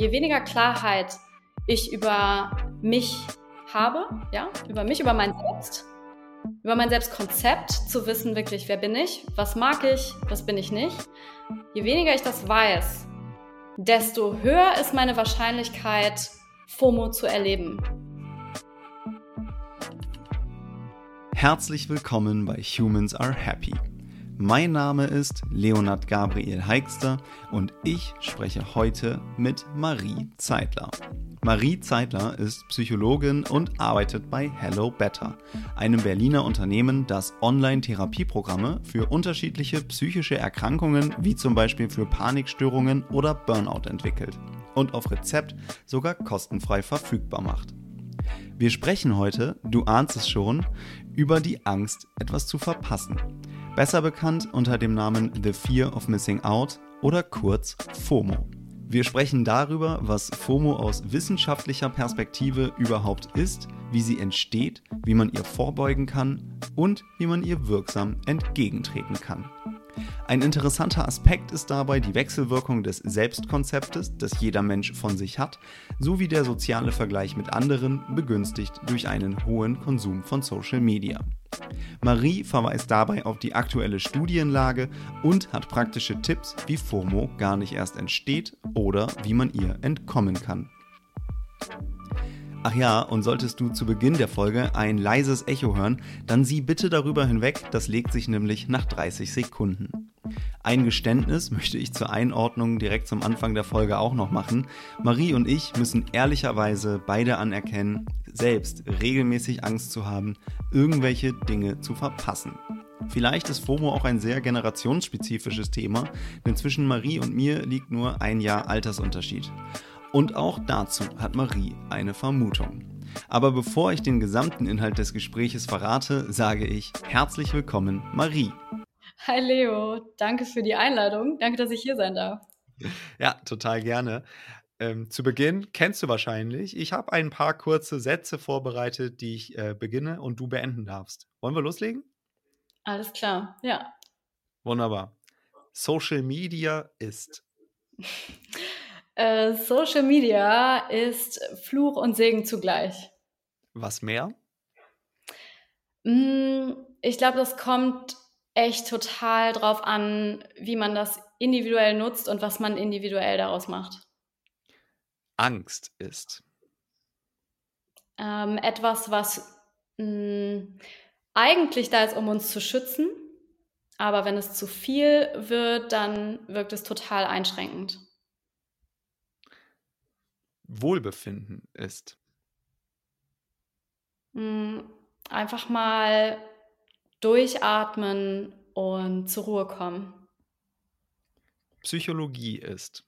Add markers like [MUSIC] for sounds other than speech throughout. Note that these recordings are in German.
je weniger Klarheit ich über mich habe, ja, über mich, über mein Selbst, über mein Selbstkonzept, zu wissen wirklich, wer bin ich, was mag ich, was bin ich nicht. Je weniger ich das weiß, desto höher ist meine Wahrscheinlichkeit, FOMO zu erleben. Herzlich willkommen bei Humans Are Happy. Mein Name ist Leonard Gabriel Heikster und ich spreche heute mit Marie Zeitler. Marie Zeitler ist Psychologin und arbeitet bei Hello Better, einem Berliner Unternehmen, das Online-Therapieprogramme für unterschiedliche psychische Erkrankungen wie zum Beispiel für Panikstörungen oder Burnout entwickelt und auf Rezept sogar kostenfrei verfügbar macht. Wir sprechen heute, du ahnst es schon, über die Angst, etwas zu verpassen besser bekannt unter dem Namen The Fear of Missing Out oder kurz FOMO. Wir sprechen darüber, was FOMO aus wissenschaftlicher Perspektive überhaupt ist, wie sie entsteht, wie man ihr vorbeugen kann und wie man ihr wirksam entgegentreten kann. Ein interessanter Aspekt ist dabei die Wechselwirkung des Selbstkonzeptes, das jeder Mensch von sich hat, sowie der soziale Vergleich mit anderen, begünstigt durch einen hohen Konsum von Social Media. Marie verweist dabei auf die aktuelle Studienlage und hat praktische Tipps, wie FOMO gar nicht erst entsteht oder wie man ihr entkommen kann. Ach ja, und solltest du zu Beginn der Folge ein leises Echo hören, dann sieh bitte darüber hinweg, das legt sich nämlich nach 30 Sekunden. Ein Geständnis möchte ich zur Einordnung direkt zum Anfang der Folge auch noch machen. Marie und ich müssen ehrlicherweise beide anerkennen, selbst regelmäßig Angst zu haben, irgendwelche Dinge zu verpassen. Vielleicht ist FOMO auch ein sehr generationsspezifisches Thema, denn zwischen Marie und mir liegt nur ein Jahr Altersunterschied. Und auch dazu hat Marie eine Vermutung. Aber bevor ich den gesamten Inhalt des Gespräches verrate, sage ich herzlich willkommen, Marie. Hi Leo, danke für die Einladung. Danke, dass ich hier sein darf. Ja, total gerne. Ähm, zu Beginn kennst du wahrscheinlich. Ich habe ein paar kurze Sätze vorbereitet, die ich äh, beginne und du beenden darfst. Wollen wir loslegen? Alles klar, ja. Wunderbar. Social Media ist. [LAUGHS] Äh, Social Media ist Fluch und Segen zugleich. Was mehr? Mm, ich glaube, das kommt echt total drauf an, wie man das individuell nutzt und was man individuell daraus macht. Angst ist? Ähm, etwas, was mh, mm, eigentlich da ist, um uns zu schützen, aber wenn es zu viel wird, dann wirkt es total einschränkend. Wohlbefinden ist? Mh, mm, einfach mal durchatmen und zur Ruhe kommen. Psychologie ist?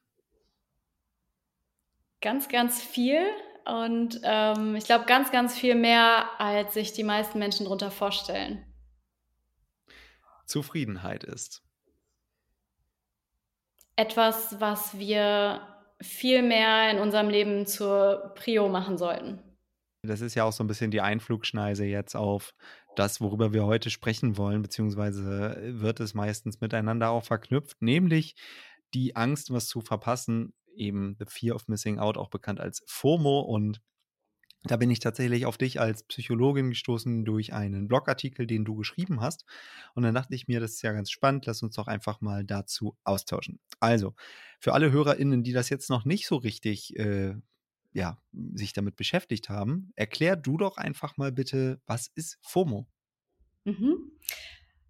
Ganz, ganz viel und ähm, ich glaube ganz, ganz viel mehr, als sich die meisten Menschen darunter vorstellen. Zufriedenheit ist? Etwas, was wir viel mehr in unserem Leben zur Prio machen sollten. Das ist ja auch so ein bisschen die Einflugschneise jetzt auf das, worüber wir heute sprechen wollen, beziehungsweise äh, wird es meistens miteinander auch verknüpft, nämlich die Angst, was zu verpassen, eben The Fear of Missing Out, auch bekannt als FOMO. Und da bin ich tatsächlich auf dich als Psychologin gestoßen durch einen Blogartikel, den du geschrieben hast. Und dann dachte ich mir, das ist ja ganz spannend, lass uns doch einfach mal dazu austauschen. Also, für alle HörerInnen, die das jetzt noch nicht so richtig äh, ja, sich damit beschäftigt haben, erklär du doch einfach mal bitte, was ist FOMO? Mhm.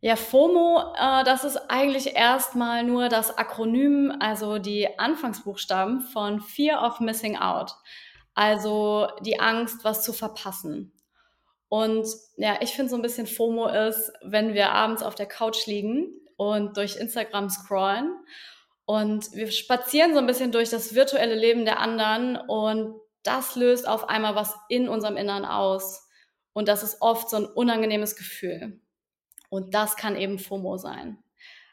Ja, FOMO, äh, das ist eigentlich erstmal nur das Akronym, also die Anfangsbuchstaben von Fear of Missing Out. Also die Angst, was zu verpassen. Und ja, ich finde so ein bisschen FOMO ist, wenn wir abends auf der Couch liegen und durch Instagram scrollen und wir spazieren so ein bisschen durch das virtuelle Leben der anderen und das löst auf einmal was in unserem Innern aus. Und das ist oft so ein unangenehmes Gefühl. Und das kann eben FOMO sein.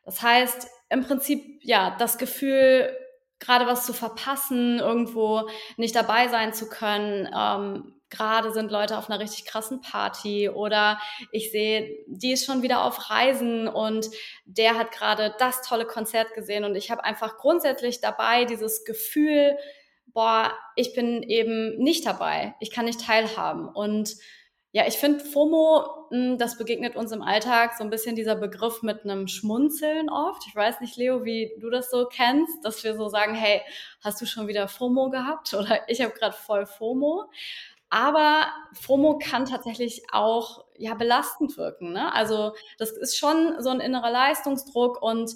Das heißt, im Prinzip, ja, das Gefühl, gerade was zu verpassen, irgendwo nicht dabei sein zu können, ähm, gerade sind Leute auf einer richtig krassen Party oder ich sehe, die ist schon wieder auf Reisen und der hat gerade das tolle Konzert gesehen und ich habe einfach grundsätzlich dabei dieses Gefühl, boah, ich bin eben nicht dabei, ich kann nicht teilhaben. Und ja, ich finde FOMO, hm, das begegnet uns im Alltag so ein bisschen dieser Begriff mit einem Schmunzeln oft. Ich weiß nicht, Leo, wie du das so kennst, dass wir so sagen, hey, hast du schon wieder FOMO gehabt? [LAUGHS] Oder ich habe gerade voll FOMO. Aber FOMO kann tatsächlich auch ja belastend wirken. Ne? Also das ist schon so ein innerer Leistungsdruck und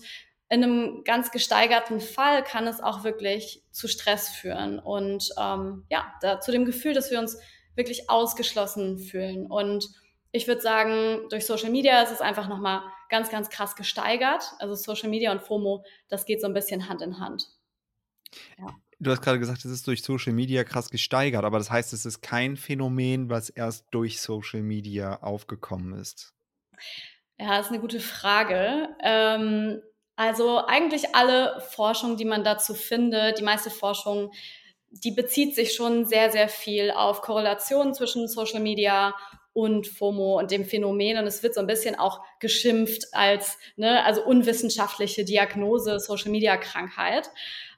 in einem ganz gesteigerten Fall kann es auch wirklich zu Stress führen und ähm, ja, da, zu dem Gefühl, dass wir uns wirklich ausgeschlossen fühlen. Und ich würde sagen, durch Social Media ist es einfach nochmal ganz, ganz krass gesteigert. Also Social Media und FOMO, das geht so ein bisschen Hand in Hand. Ja. Du hast gerade gesagt, es ist durch Social Media krass gesteigert, aber das heißt, es ist kein Phänomen, was erst durch Social Media aufgekommen ist. Ja, das ist eine gute Frage. Ähm, also eigentlich alle Forschung, die man dazu findet, die meiste Forschung, die bezieht sich schon sehr, sehr viel auf Korrelationen zwischen Social Media und FOMO und dem Phänomen. Und es wird so ein bisschen auch geschimpft als, ne, also unwissenschaftliche Diagnose Social Media Krankheit.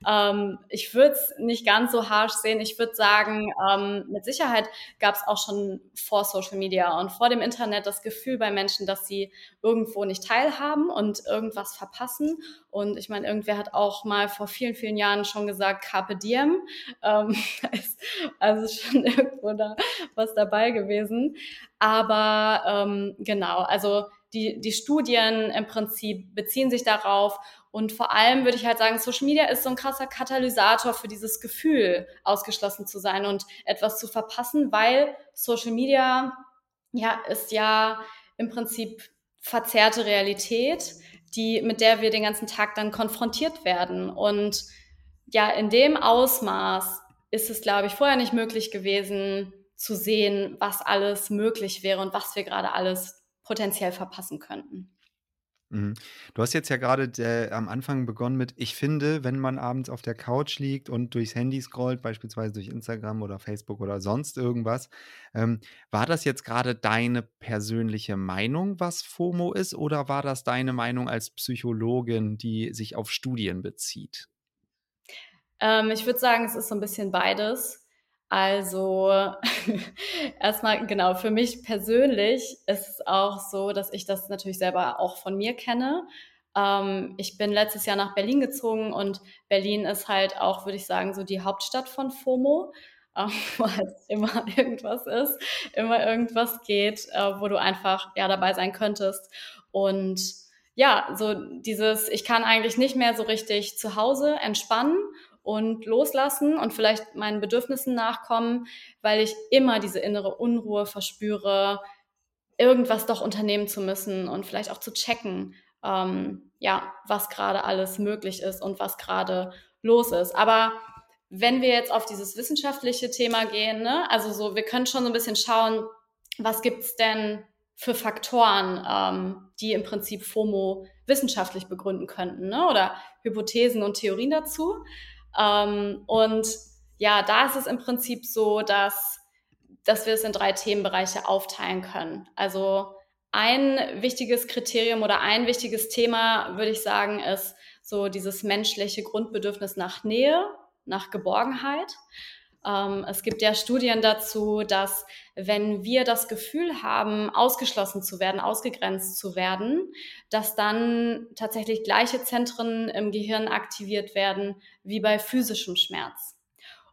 Ähm, ich würde es nicht ganz so harsh sehen. Ich würde sagen, ähm, mit Sicherheit gab es auch schon vor Social Media und vor dem Internet das Gefühl bei Menschen, dass sie irgendwo nicht teilhaben und irgendwas verpassen. Und ich meine, irgendwer hat auch mal vor vielen, vielen Jahren schon gesagt, Carpe Diem. Ähm, [LAUGHS] also schon [LAUGHS] irgendwo da was dabei gewesen. Aber ähm, genau, also die, die Studien im Prinzip beziehen sich darauf und vor allem würde ich halt sagen, Social Media ist so ein krasser Katalysator für dieses Gefühl, ausgeschlossen zu sein und etwas zu verpassen, weil Social Media ja ist ja im Prinzip verzerrte Realität, die, mit der wir den ganzen Tag dann konfrontiert werden. Und ja, in dem Ausmaß ist es, glaube ich, vorher nicht möglich gewesen zu sehen, was alles möglich wäre und was wir gerade alles potenziell verpassen könnten. Mhm. Du hast jetzt ja gerade äh, am Anfang begonnen mit, ich finde, wenn man abends auf der Couch liegt und durchs Handy scrollt, beispielsweise durch Instagram oder Facebook oder sonst irgendwas, ähm, war das jetzt gerade deine persönliche Meinung, was FOMO ist, oder war das deine Meinung als Psychologin, die sich auf Studien bezieht? Ähm, ich würde sagen, es ist so ein bisschen beides. Also [LAUGHS] erstmal genau, für mich persönlich ist es auch so, dass ich das natürlich selber auch von mir kenne. Ähm, ich bin letztes Jahr nach Berlin gezogen und Berlin ist halt auch, würde ich sagen, so die Hauptstadt von FOMO, [LAUGHS] äh, wo halt immer irgendwas ist, immer irgendwas geht, äh, wo du einfach ja dabei sein könntest. Und ja, so dieses, ich kann eigentlich nicht mehr so richtig zu Hause entspannen und loslassen und vielleicht meinen Bedürfnissen nachkommen, weil ich immer diese innere Unruhe verspüre, irgendwas doch unternehmen zu müssen und vielleicht auch zu checken, ähm, ja, was gerade alles möglich ist und was gerade los ist. Aber wenn wir jetzt auf dieses wissenschaftliche Thema gehen, ne, also so, wir können schon so ein bisschen schauen, was gibt's denn für Faktoren, ähm, die im Prinzip FOMO wissenschaftlich begründen könnten, ne? oder Hypothesen und Theorien dazu. Ähm, und ja, da ist es im Prinzip so, dass, dass wir es in drei Themenbereiche aufteilen können. Also ein wichtiges Kriterium oder ein wichtiges Thema, würde ich sagen, ist so dieses menschliche Grundbedürfnis nach Nähe, nach Geborgenheit. Ähm, es gibt ja Studien dazu, dass wenn wir das Gefühl haben, ausgeschlossen zu werden, ausgegrenzt zu werden, dass dann tatsächlich gleiche Zentren im Gehirn aktiviert werden wie bei physischem Schmerz.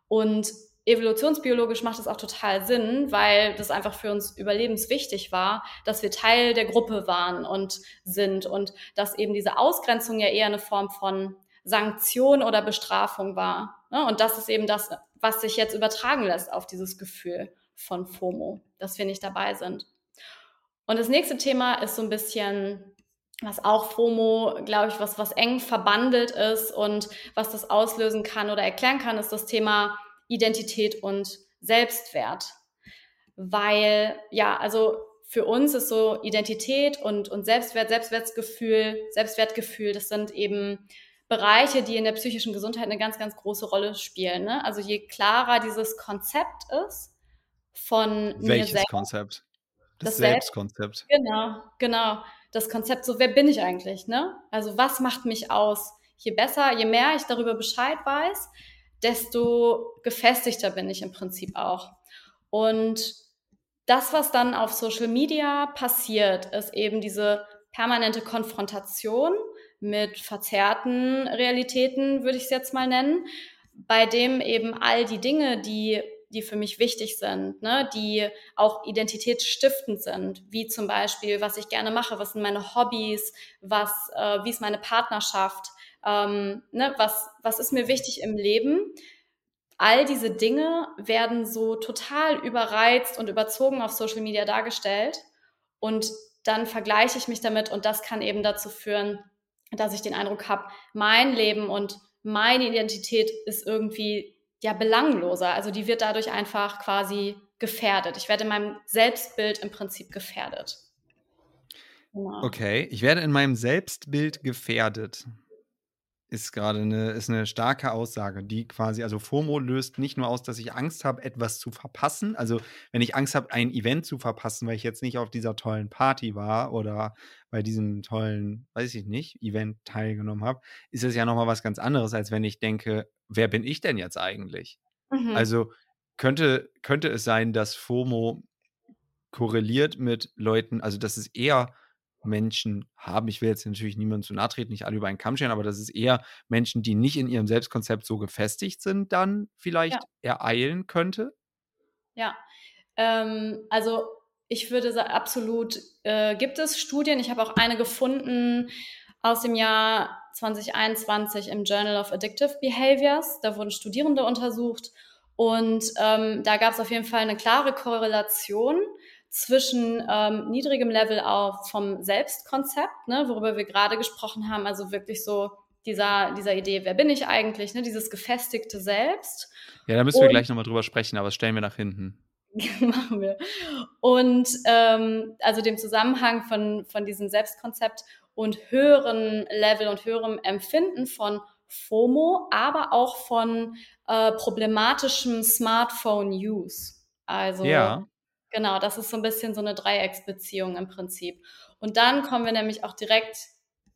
Und evolutionsbiologisch macht es auch total Sinn, weil das einfach für uns überlebenswichtig war, dass wir Teil der Gruppe waren und sind und dass eben diese Ausgrenzung ja eher eine Form von Sanktion oder Bestrafung war. Ne? Und das ist eben das, was sich jetzt übertragen lässt auf dieses Gefühl von FOMO, dass wir nicht dabei sind. Und das nächste Thema ist so ein bisschen, was auch FOMO, glaube ich, was, was eng verbandelt ist und was das auslösen kann oder erklären kann, ist das Thema Identität und Selbstwert. Weil, ja, also für uns ist so Identität und, und Selbstwert, Selbstwertgefühl, Selbstwertgefühl, das sind eben Bereiche, die in der psychischen Gesundheit eine ganz, ganz große Rolle spielen. Ne? Also je klarer dieses Konzept ist von Welches mir selbst. Konzept? Das, das Selbstkonzept. Genau, genau. Das Konzept, so wer bin ich eigentlich? Ne? Also was macht mich aus? Je besser, je mehr ich darüber Bescheid weiß, desto gefestigter bin ich im Prinzip auch. Und das, was dann auf Social Media passiert, ist eben diese permanente Konfrontation mit verzerrten Realitäten, würde ich es jetzt mal nennen, bei dem eben all die Dinge, die die für mich wichtig sind, ne, die auch identitätsstiftend sind, wie zum Beispiel, was ich gerne mache, was sind meine Hobbys, was, äh, wie ist meine Partnerschaft, ähm, ne, was, was ist mir wichtig im Leben. All diese Dinge werden so total überreizt und überzogen auf Social Media dargestellt und dann vergleiche ich mich damit und das kann eben dazu führen, dass ich den Eindruck habe, mein Leben und meine Identität ist irgendwie ja belangloser. Also die wird dadurch einfach quasi gefährdet. Ich werde in meinem Selbstbild im Prinzip gefährdet. Genau. Okay, ich werde in meinem Selbstbild gefährdet ist gerade eine, ist eine starke Aussage, die quasi, also FOMO löst nicht nur aus, dass ich Angst habe, etwas zu verpassen. Also, wenn ich Angst habe, ein Event zu verpassen, weil ich jetzt nicht auf dieser tollen Party war oder bei diesem tollen, weiß ich nicht, Event teilgenommen habe, ist es ja nochmal was ganz anderes, als wenn ich denke, wer bin ich denn jetzt eigentlich? Mhm. Also, könnte, könnte es sein, dass FOMO korreliert mit Leuten, also dass es eher Menschen haben. Ich will jetzt natürlich niemandem zu nahe treten, nicht alle über einen Kamm scheren, aber dass es eher Menschen, die nicht in ihrem Selbstkonzept so gefestigt sind, dann vielleicht ja. ereilen könnte? Ja, ähm, also ich würde sagen, absolut äh, gibt es Studien. Ich habe auch eine gefunden aus dem Jahr 2021 im Journal of Addictive Behaviors. Da wurden Studierende untersucht und ähm, da gab es auf jeden Fall eine klare Korrelation zwischen ähm, niedrigem Level auch vom Selbstkonzept, ne, worüber wir gerade gesprochen haben, also wirklich so dieser, dieser Idee, wer bin ich eigentlich, ne, dieses gefestigte Selbst. Ja, da müssen Und, wir gleich nochmal drüber sprechen, aber stellen wir nach hinten. [LAUGHS] machen wir. Und ähm, also dem Zusammenhang von, von diesem Selbstkonzept und höheren Level und höherem Empfinden von FOMO, aber auch von äh, problematischem Smartphone-Use. Also ja. Genau, das ist so ein bisschen so eine Dreiecksbeziehung im Prinzip. Und dann kommen wir nämlich auch direkt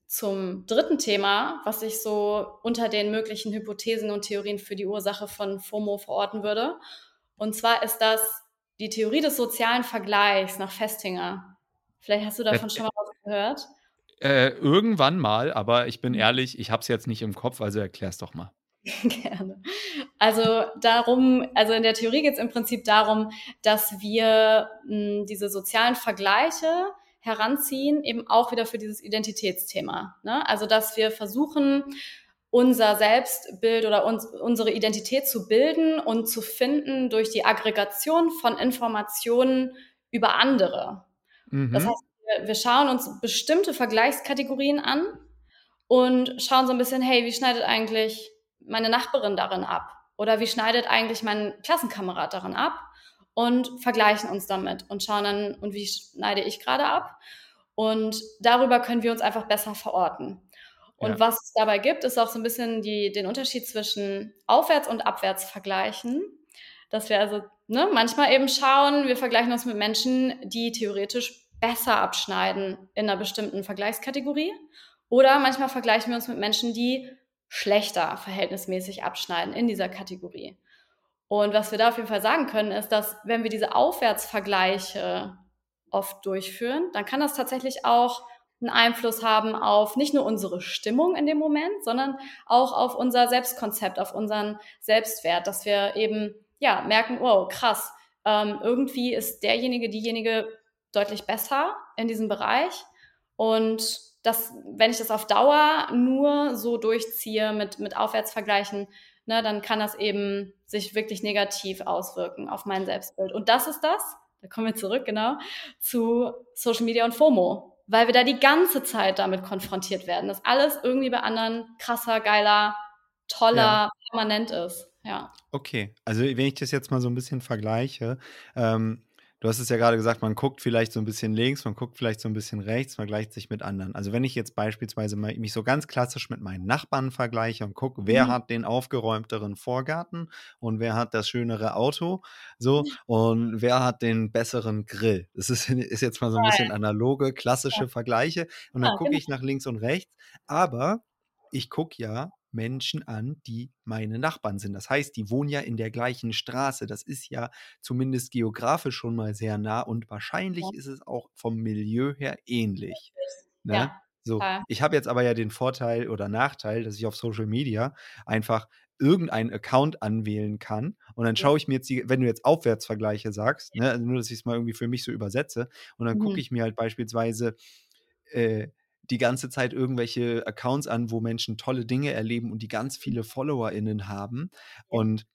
zum dritten Thema, was ich so unter den möglichen Hypothesen und Theorien für die Ursache von FOMO verorten würde. Und zwar ist das die Theorie des sozialen Vergleichs nach Festinger. Vielleicht hast du davon schon mal was gehört. Äh, irgendwann mal, aber ich bin ehrlich, ich habe es jetzt nicht im Kopf, also erklär's doch mal. [LAUGHS] Gerne. Also darum, also in der Theorie geht es im Prinzip darum, dass wir mh, hm, diese sozialen Vergleiche heranziehen, eben auch wieder für dieses Identitätsthema. Ne? Also dass wir versuchen, unser Selbstbild oder uns, unsere Identität zu bilden und zu finden durch die Aggregation von Informationen über andere. Mhm. Das heißt, wir, wir schauen uns bestimmte Vergleichskategorien an und schauen so ein bisschen, hey, wie schneidet eigentlich meine Nachbarin darin ab? Oder wie schneidet eigentlich mein Klassenkamerad darin ab? Und vergleichen uns damit und schauen dann, und wie schneide ich gerade ab? Und darüber können wir uns einfach besser verorten. Und ja. was es dabei gibt, ist auch so ein bisschen die, den Unterschied zwischen Aufwärts- und Abwärtsvergleichen. Dass wir also ne, manchmal eben schauen, wir vergleichen uns mit Menschen, die theoretisch besser abschneiden in einer bestimmten Vergleichskategorie. Oder manchmal vergleichen wir uns mit Menschen, die schlechter verhältnismäßig abschneiden in dieser Kategorie. Und was wir da auf jeden Fall sagen können, ist, dass wenn wir diese Aufwärtsvergleiche oft durchführen, dann kann das tatsächlich auch einen Einfluss haben auf nicht nur unsere Stimmung in dem Moment, sondern auch auf unser Selbstkonzept, auf unseren Selbstwert, dass wir eben ja merken, wow, krass, ähm, irgendwie ist derjenige, diejenige deutlich besser in diesem Bereich und dass, wenn ich das auf Dauer nur so durchziehe mit, mit Aufwärtsvergleichen, ne, dann kann das eben sich wirklich negativ auswirken auf mein Selbstbild. Und das ist das, da kommen wir zurück, genau, zu Social Media und FOMO, weil wir da die ganze Zeit damit konfrontiert werden, dass alles irgendwie bei anderen krasser, geiler, toller, ja. permanent ist. Ja. Okay, also wenn ich das jetzt mal so ein bisschen vergleiche, ähm, du hast es ja gerade gesagt, man guckt vielleicht so ein bisschen links, man guckt vielleicht so ein bisschen rechts, vergleicht sich mit anderen. Also wenn ich jetzt beispielsweise mal mich so ganz klassisch mit meinen Nachbarn vergleiche und gucke, wer mhm. hat den aufgeräumteren Vorgarten und wer hat das schönere Auto, so, und wer hat den besseren Grill. Das ist, [LAUGHS] ist jetzt mal so ein bisschen analoge, klassische ja. Vergleiche. Und dann ja, gucke genau. ich nach links und rechts. Aber ich gucke ja Menschen an, die meine Nachbarn sind. Das heißt, die wohnen ja in der gleichen Straße. Das ist ja zumindest geografisch schon mal sehr nah und wahrscheinlich ja. ist es auch vom Milieu her ähnlich. Ne? Ja. So, ich habe jetzt aber ja den Vorteil oder Nachteil, dass ich auf Social Media einfach irgendeinen Account anwählen kann. Und dann schaue ich mir jetzt die, wenn du jetzt Aufwärtsvergleiche sagst, ne, also nur, dass ich es mal irgendwie für mich so übersetze, und dann mhm. gucke ich mir halt beispielsweise äh, die ganze Zeit irgendwelche Accounts an, wo Menschen tolle Dinge erleben und die ganz viele FollowerInnen haben. Und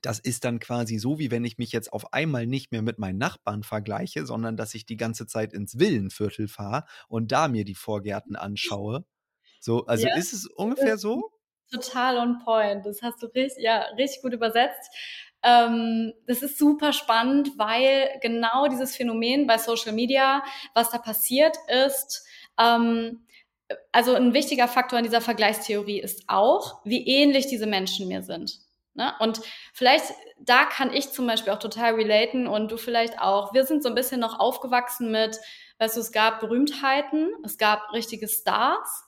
das ist dann quasi so, wie wenn ich mich jetzt auf einmal nicht mehr mit meinen Nachbarn vergleiche, sondern dass ich die ganze Zeit ins Villenviertel fahre und da mir die Vorgärten anschaue. So, also ja. ist es ungefähr so? Total on point. Das hast du richtig, ja, richtig gut übersetzt. Ähm, das ist super spannend, weil genau dieses Phänomen bei Social Media, was da passiert ist, ähm, also ein wichtiger Faktor in dieser Vergleichstheorie ist auch, wie ähnlich diese Menschen mir sind. Ne? Und vielleicht, da kann ich zum Beispiel auch total relaten und du vielleicht auch. Wir sind so ein bisschen noch aufgewachsen mit, weißt du, es gab Berühmtheiten, es gab richtige Stars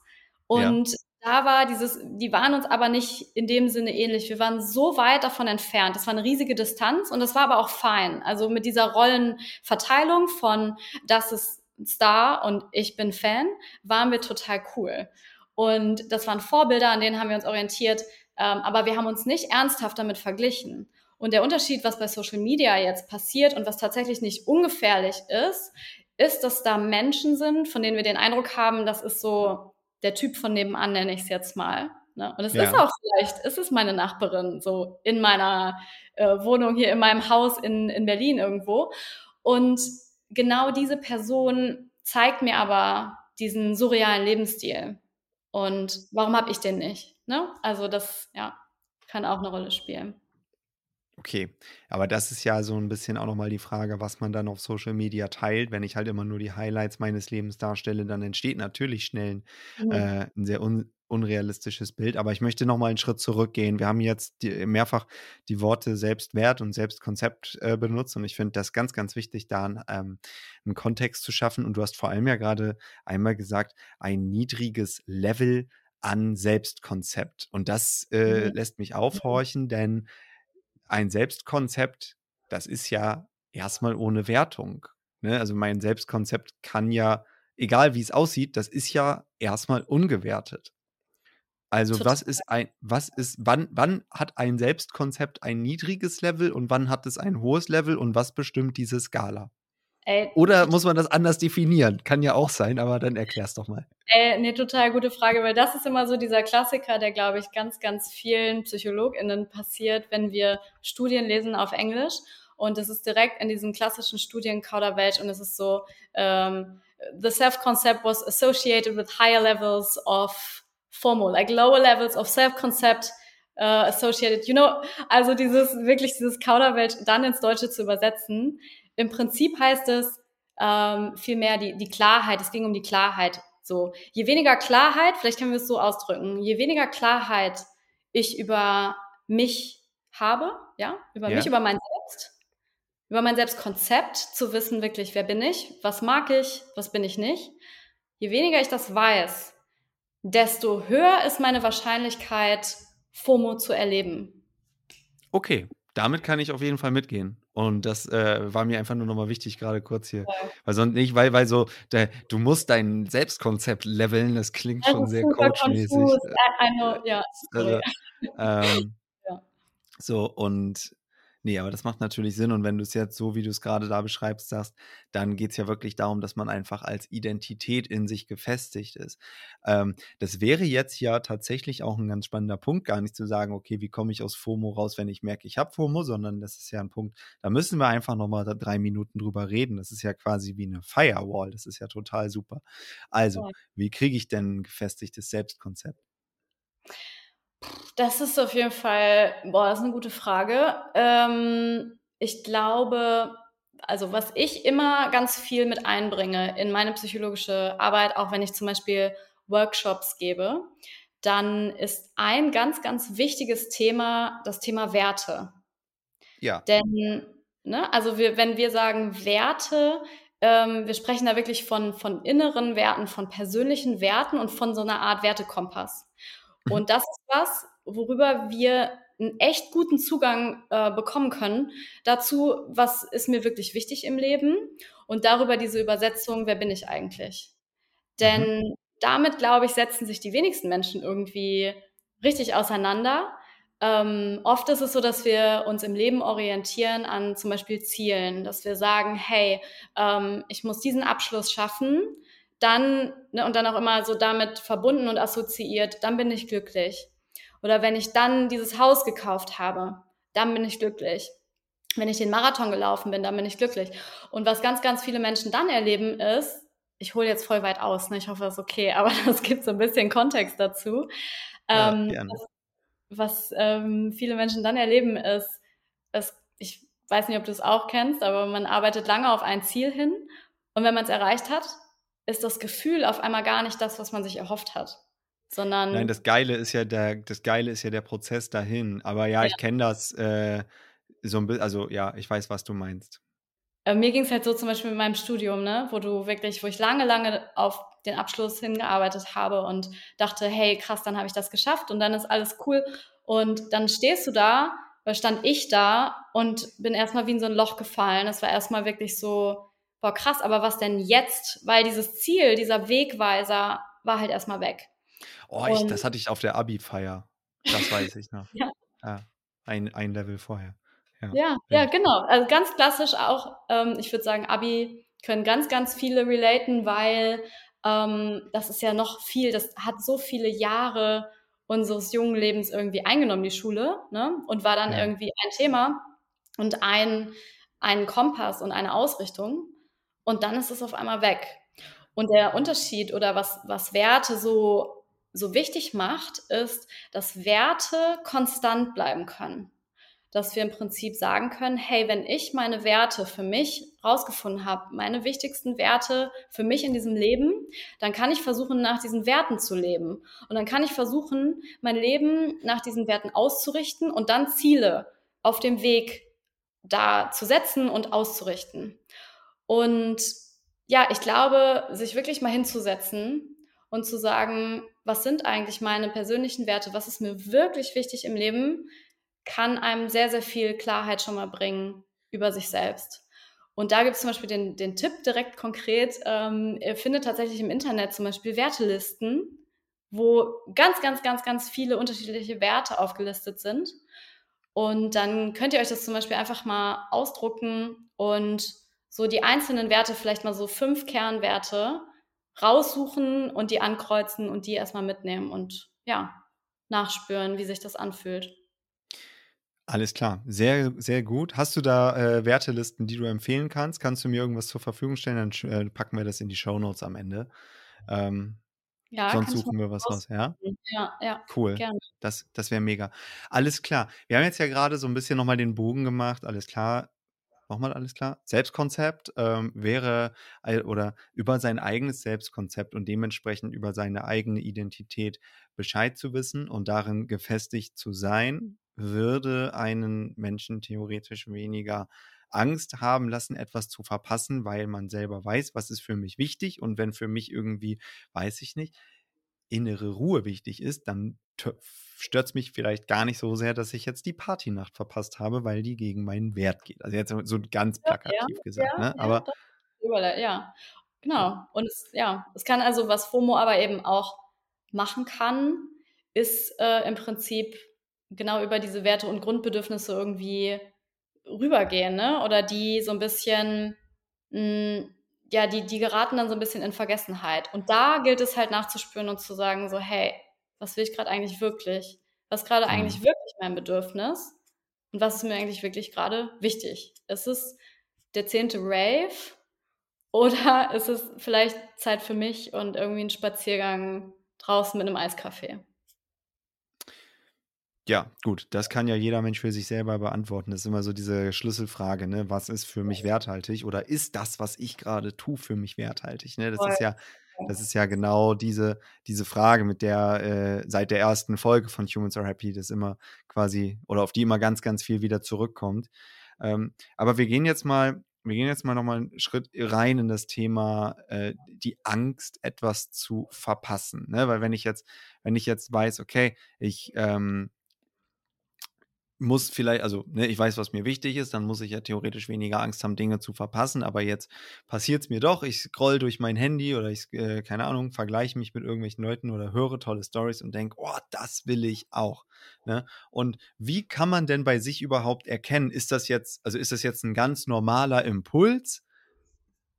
und ja da war dieses, die waren uns aber nicht in dem Sinne ähnlich. Wir waren so weit davon entfernt. Das war eine riesige Distanz und das war aber auch fein. Also mit dieser Rollenverteilung von das ist Star und ich bin Fan, waren wir total cool. Und das waren Vorbilder, an denen haben wir uns orientiert, ähm, aber wir haben uns nicht ernsthaft damit verglichen. Und der Unterschied, was bei Social Media jetzt passiert und was tatsächlich nicht ungefährlich ist, ist, dass da Menschen sind, von denen wir den Eindruck haben, das ist so der Typ von nebenan, nenne ich es jetzt mal. Ne? Und es ja. ist auch vielleicht, ist es meine Nachbarin, so in meiner äh, Wohnung hier in meinem Haus in, in Berlin irgendwo. Und genau diese Person zeigt mir aber diesen surrealen Lebensstil. Und warum habe ich den nicht? Ne? Also das, ja, kann auch eine Rolle spielen. Okay, aber das ist ja so ein bisschen auch nochmal die Frage, was man dann auf Social Media teilt. Wenn ich halt immer nur die Highlights meines Lebens darstelle, dann entsteht natürlich schnell ein, mhm. äh, ein sehr un unrealistisches Bild. Aber ich möchte nochmal einen Schritt zurückgehen. Wir haben jetzt die, mehrfach die Worte Selbstwert und Selbstkonzept äh, benutzt und ich finde das ganz, ganz wichtig, da ähm, einen Kontext zu schaffen. Und du hast vor allem ja gerade einmal gesagt, ein niedriges Level an Selbstkonzept. Und das äh, mhm. lässt mich aufhorchen, denn ein Selbstkonzept, das ist ja erstmal ohne Wertung. Ne? Also mein Selbstkonzept kann ja, egal wie es aussieht, das ist ja erstmal ungewertet. Also Total. was ist ein, was ist, wann, wann hat ein Selbstkonzept ein niedriges Level und wann hat es ein hohes Level und was bestimmt diese Skala? Ey, Oder muss man das anders definieren? Kann ja auch sein, aber dann erklär's doch mal. Ey, eine total gute Frage, weil das ist immer so dieser Klassiker, der, glaube ich, ganz, ganz vielen PsychologInnen passiert, wenn wir Studien lesen auf Englisch. Und es ist direkt in diesen klassischen Studien Kauderwelsch und es ist so, ähm, the self-concept was associated with higher levels of FOMO, like lower levels of self-concept uh, associated, you know, also dieses, wirklich dieses Kauderwelsch dann ins Deutsche zu übersetzen, im Prinzip heißt es ähm, vielmehr die, die Klarheit, es ging um die Klarheit. So, je weniger Klarheit, vielleicht können wir es so ausdrücken, je weniger Klarheit ich über mich habe, ja, über ja. mich, über mein Selbst, über mein Selbstkonzept, zu wissen wirklich, wer bin ich, was mag ich, was bin ich nicht. Je weniger ich das weiß, desto höher ist meine Wahrscheinlichkeit, FOMO zu erleben. Okay, damit kann ich auf jeden Fall mitgehen. Und das äh, war mir einfach nur nochmal wichtig, gerade kurz hier. Ja. Weil sonst nicht, weil, weil so, der, du musst dein Selbstkonzept leveln, das klingt das schon sehr coachmäßig. Ja, also, [LAUGHS] ähm, ja. So, und Nee, aber das macht natürlich Sinn. Und wenn du es jetzt so, wie du es gerade da beschreibst, sagst, dann geht es ja wirklich darum, dass man einfach als Identität in sich gefestigt ist. Ähm, das wäre jetzt ja tatsächlich auch ein ganz spannender Punkt, gar nicht zu sagen, okay, wie komme ich aus FOMO raus, wenn ich merke, ich habe FOMO, sondern das ist ja ein Punkt, da müssen wir einfach nochmal drei Minuten drüber reden. Das ist ja quasi wie eine Firewall. Das ist ja total super. Also, wie kriege ich denn ein gefestigtes Selbstkonzept? Das ist auf jeden Fall, boah, das ist eine gute Frage. Ähm, ich glaube, also was ich immer ganz viel mit einbringe in meine psychologische Arbeit, auch wenn ich zum Beispiel Workshops gebe, dann ist ein ganz, ganz wichtiges Thema das Thema Werte. Ja. Denn, ne, also wir, wenn wir sagen Werte, ähm, wir sprechen da wirklich von, von inneren Werten, von persönlichen Werten und von so einer Art Wertekompass. Und das ist was, worüber wir einen echt guten Zugang äh, bekommen können dazu, was ist mir wirklich wichtig im Leben und darüber diese Übersetzung, wer bin ich eigentlich? Denn mhm. damit, glaube ich, setzen sich die wenigsten Menschen irgendwie richtig auseinander. Ähm, oft ist es so, dass wir uns im Leben orientieren an zum Beispiel Zielen, dass wir sagen, hey, ähm, ich muss diesen Abschluss schaffen, dann ne, und dann auch immer so damit verbunden und assoziiert, dann bin ich glücklich. Oder wenn ich dann dieses Haus gekauft habe, dann bin ich glücklich. Wenn ich den Marathon gelaufen bin, dann bin ich glücklich. Und was ganz, ganz viele Menschen dann erleben ist, ich hole jetzt voll weit aus, ne? ich hoffe, das ist okay, [LAUGHS] aber das gibt so ein bisschen Kontext dazu. Ja, ähm, was, was ähm, viele Menschen dann erleben ist, ist, ich weiß nicht, ob du es auch kennst, aber man arbeitet lange auf ein Ziel hin und wenn man es erreicht hat, ist das Gefühl auf einmal gar nicht das, was man sich erhofft hat sondern. Nein, das Geile ist ja der, das Geile ist ja der Prozess dahin. Aber ja, ja. ich kenne das äh, so ein bisschen, also ja, ich weiß, was du meinst. Äh, mir ging es halt so zum Beispiel mit meinem Studium, ne, wo du wirklich, wo ich lange, lange auf den Abschluss hingearbeitet habe und dachte, hey, krass, dann habe ich das geschafft und dann ist alles cool. Und dann stehst du da, oder stand ich da und bin erstmal wie in so ein Loch gefallen. Es war erstmal wirklich so, boah, krass, aber was denn jetzt? Weil dieses Ziel, dieser Wegweiser war halt erstmal weg. Oh, ich, das hatte ich auf der Abi-Feier. Das weiß ich noch. [LAUGHS] ja. ja. Ein, ein Level vorher. Ja, ja, ja, genau. Also ganz klassisch auch, ähm, ich würde sagen, Abi können ganz, ganz viele relaten, weil ähm, das ist ja noch viel, das hat so viele Jahre unseres jungen Lebens irgendwie eingenommen, die Schule, ne? Und war dann ja. irgendwie ein Thema und ein, ein Kompass und eine Ausrichtung. Und dann ist es auf einmal weg. Und der Unterschied oder was, was Werte so so wichtig macht, ist, dass Werte konstant bleiben können. Dass wir im Prinzip sagen können, hey, wenn ich meine Werte für mich rausgefunden habe, meine wichtigsten Werte für mich in diesem Leben, dann kann ich versuchen, nach diesen Werten zu leben. Und dann kann ich versuchen, mein Leben nach diesen Werten auszurichten und dann Ziele auf dem Weg da zu setzen und auszurichten. Und ja, ich glaube, sich wirklich mal hinzusetzen und zu sagen, was sind eigentlich meine persönlichen Werte, was ist mir wirklich wichtig im Leben, kann einem sehr, sehr viel Klarheit schon mal bringen über sich selbst. Und da gibt es zum Beispiel den, den Tipp direkt konkret, ähm, ihr findet tatsächlich im Internet zum Beispiel Wertelisten, wo ganz, ganz, ganz, ganz viele unterschiedliche Werte aufgelistet sind. Und dann könnt ihr euch das zum Beispiel einfach mal ausdrucken und so die einzelnen Werte, vielleicht mal so fünf Kernwerte, raussuchen und die ankreuzen und die erstmal mitnehmen und ja, nachspüren, wie sich das anfühlt. Alles klar, sehr, sehr gut. Hast du da äh, Wertelisten, die du empfehlen kannst? Kannst du mir irgendwas zur Verfügung stellen? Dann äh, packen wir das in die Show Notes am Ende. Ähm, ja, sonst suchen wir was raus, ja? Ja, ja. Cool. Gerne. Das, das wäre mega. Alles klar. Wir haben jetzt ja gerade so ein bisschen nochmal den Bogen gemacht. Alles klar nochmal alles klar? Selbstkonzept ähm, wäre oder über sein eigenes Selbstkonzept und dementsprechend über seine eigene Identität Bescheid zu wissen und darin gefestigt zu sein, würde einen Menschen theoretisch weniger Angst haben lassen, etwas zu verpassen, weil man selber weiß, was ist für mich wichtig und wenn für mich irgendwie, weiß ich nicht, innere Ruhe wichtig ist, dann stört es mich vielleicht gar nicht so sehr, dass ich jetzt die Partynacht verpasst habe, weil die gegen meinen Wert geht. Also jetzt so ganz plakativ ja, gesagt, ja, ne? Ja, aber ja, genau. Und es, ja, es kann also, was FOMO aber eben auch machen kann, ist äh, im Prinzip genau über diese Werte und Grundbedürfnisse irgendwie rübergehen, ne? Oder die so ein bisschen mh, hm, ja, die, die geraten dann so ein bisschen in Vergessenheit. Und da gilt es halt nachzuspüren und zu sagen, so, hey, was will ich gerade eigentlich wirklich? Was ist gerade mhm. eigentlich wirklich mein Bedürfnis? Und was ist mir eigentlich wirklich gerade wichtig? Ist es der zehnte Rave oder [LAUGHS] ist es vielleicht Zeit für mich und irgendwie ein Spaziergang draußen mit einem Eiskaffee? Ja, gut, das kann ja jeder Mensch für sich selber beantworten. Das ist immer so diese Schlüsselfrage, ne? Was ist für mich werthaltig oder ist das, was ich gerade tue, für mich werthaltig? Ne? Das ist ja, das ist ja genau diese, diese Frage, mit der äh, seit der ersten Folge von Humans Are Happy das immer quasi oder auf die immer ganz, ganz viel wieder zurückkommt. Ähm, aber wir gehen jetzt mal wir gehen jetzt mal nochmal einen Schritt rein in das Thema äh, die Angst, etwas zu verpassen. Ne? Weil wenn ich jetzt, wenn ich jetzt weiß, okay, ich ähm, muss vielleicht, also ne, ich weiß, was mir wichtig ist, dann muss ich ja theoretisch weniger Angst haben, Dinge zu verpassen. Aber jetzt passiert es mir doch, ich scroll durch mein Handy oder ich, äh, keine Ahnung, vergleiche mich mit irgendwelchen Leuten oder höre tolle Stories und denke, oh, das will ich auch. Ne? Und wie kann man denn bei sich überhaupt erkennen, ist das jetzt, also ist das jetzt ein ganz normaler Impuls?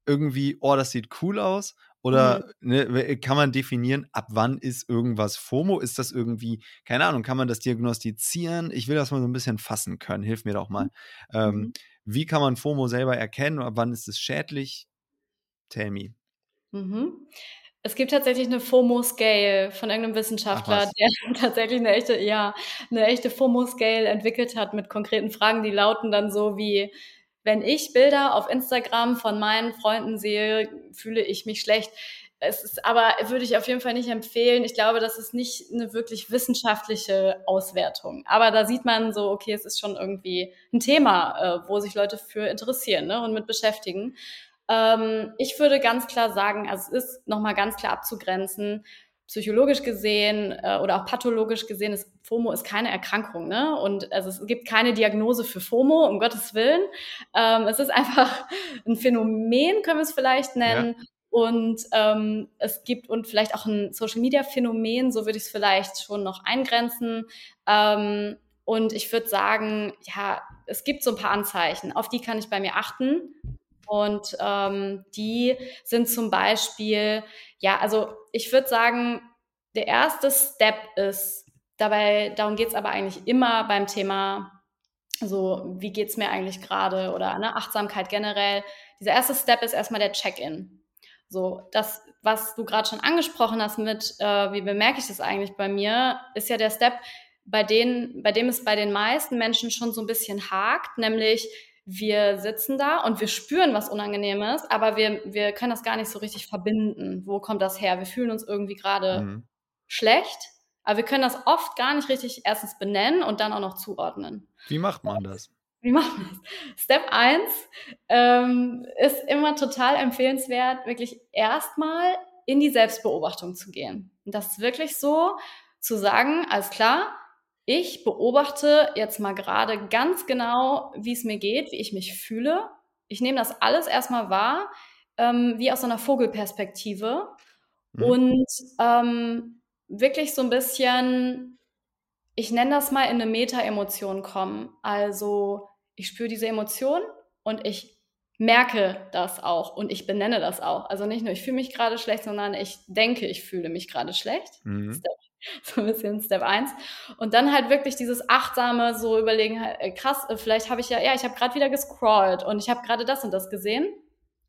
Irgendwie, oh, das sieht cool aus? Oder mhm. ne, kann man definieren, ab wann ist irgendwas FOMO? Ist das irgendwie, keine Ahnung, kann man das diagnostizieren? Ich will das mal so ein bisschen fassen können. Hilf mir doch mal. Mhm. Ähm, mhm. wie kann man FOMO selber erkennen? Ab wann ist es schädlich? Tell me. Mhm. Es gibt tatsächlich eine FOMO-Scale von irgendeinem Wissenschaftler, [LAUGHS] der tatsächlich eine echte, ja, eine echte FOMO-Scale entwickelt hat mit konkreten Fragen, die lauten dann so wie wenn ich Bilder auf Instagram von meinen Freunden sehe, fühle ich mich schlecht. Es ist aber, würde ich auf jeden Fall nicht empfehlen. Ich glaube, das ist nicht eine wirklich wissenschaftliche Auswertung. Aber da sieht man so, okay, es ist schon irgendwie ein Thema, äh, wo sich Leute für interessieren ne, und mit beschäftigen. Ähm, ich würde ganz klar sagen, also es ist nochmal ganz klar abzugrenzen, psychologisch gesehen äh, oder auch pathologisch gesehen ist FOMO ist keine Erkrankung, ne? Und also es gibt keine Diagnose für FOMO, um Gottes Willen. Ähm, es ist einfach [LAUGHS] ein Phänomen, können wir es vielleicht nennen. Ja. Und ähm, es gibt und vielleicht auch ein Social Media Phänomen, so würde ich es vielleicht schon noch eingrenzen. Ähm, und ich würde sagen, ja, es gibt so ein paar Anzeichen, auf die kann ich bei mir achten. Und ähm, die sind zum Beispiel, ja, also ich würde sagen, der erste Step ist, dabei, darum geht es aber eigentlich immer beim Thema, so, wie geht es mir eigentlich gerade oder ne, Achtsamkeit generell. Dieser erste Step ist erstmal der Check-in. So, das, was du gerade schon angesprochen hast mit, äh, wie bemerke ich das eigentlich bei mir, ist ja der Step, bei, denen, bei dem es bei den meisten Menschen schon so ein bisschen hakt, nämlich wir sitzen da und wir spüren was Unangenehmes, aber wir, wir können das gar nicht so richtig verbinden. Wo kommt das her? Wir fühlen uns irgendwie gerade mhm. schlecht, aber wir können das oft gar nicht richtig erstens benennen und dann auch noch zuordnen. Wie macht man das? Wie macht man das? Step 1 ähm, ist immer total empfehlenswert, wirklich erstmal in die Selbstbeobachtung zu gehen. Und das ist wirklich so, zu sagen, alles klar, ich beobachte jetzt mal gerade ganz genau, wie es mir geht, wie ich mich fühle. Ich nehme das alles erstmal wahr, ähm, wie aus einer Vogelperspektive. Mhm. Und ähm, wirklich so ein bisschen, ich nenne das mal in eine Meta-Emotion kommen. Also ich spüre diese Emotion und ich merke das auch und ich benenne das auch. Also nicht nur, ich fühle mich gerade schlecht, sondern ich denke, ich fühle mich gerade schlecht. Mhm. Step [LAUGHS] so ein bisschen Step 1. Und dann halt wirklich dieses achtsame, so überlegen, halt, äh, krass, äh, vielleicht habe ich ja, ja, ich habe gerade wieder gescrollt und ich habe gerade das und das gesehen.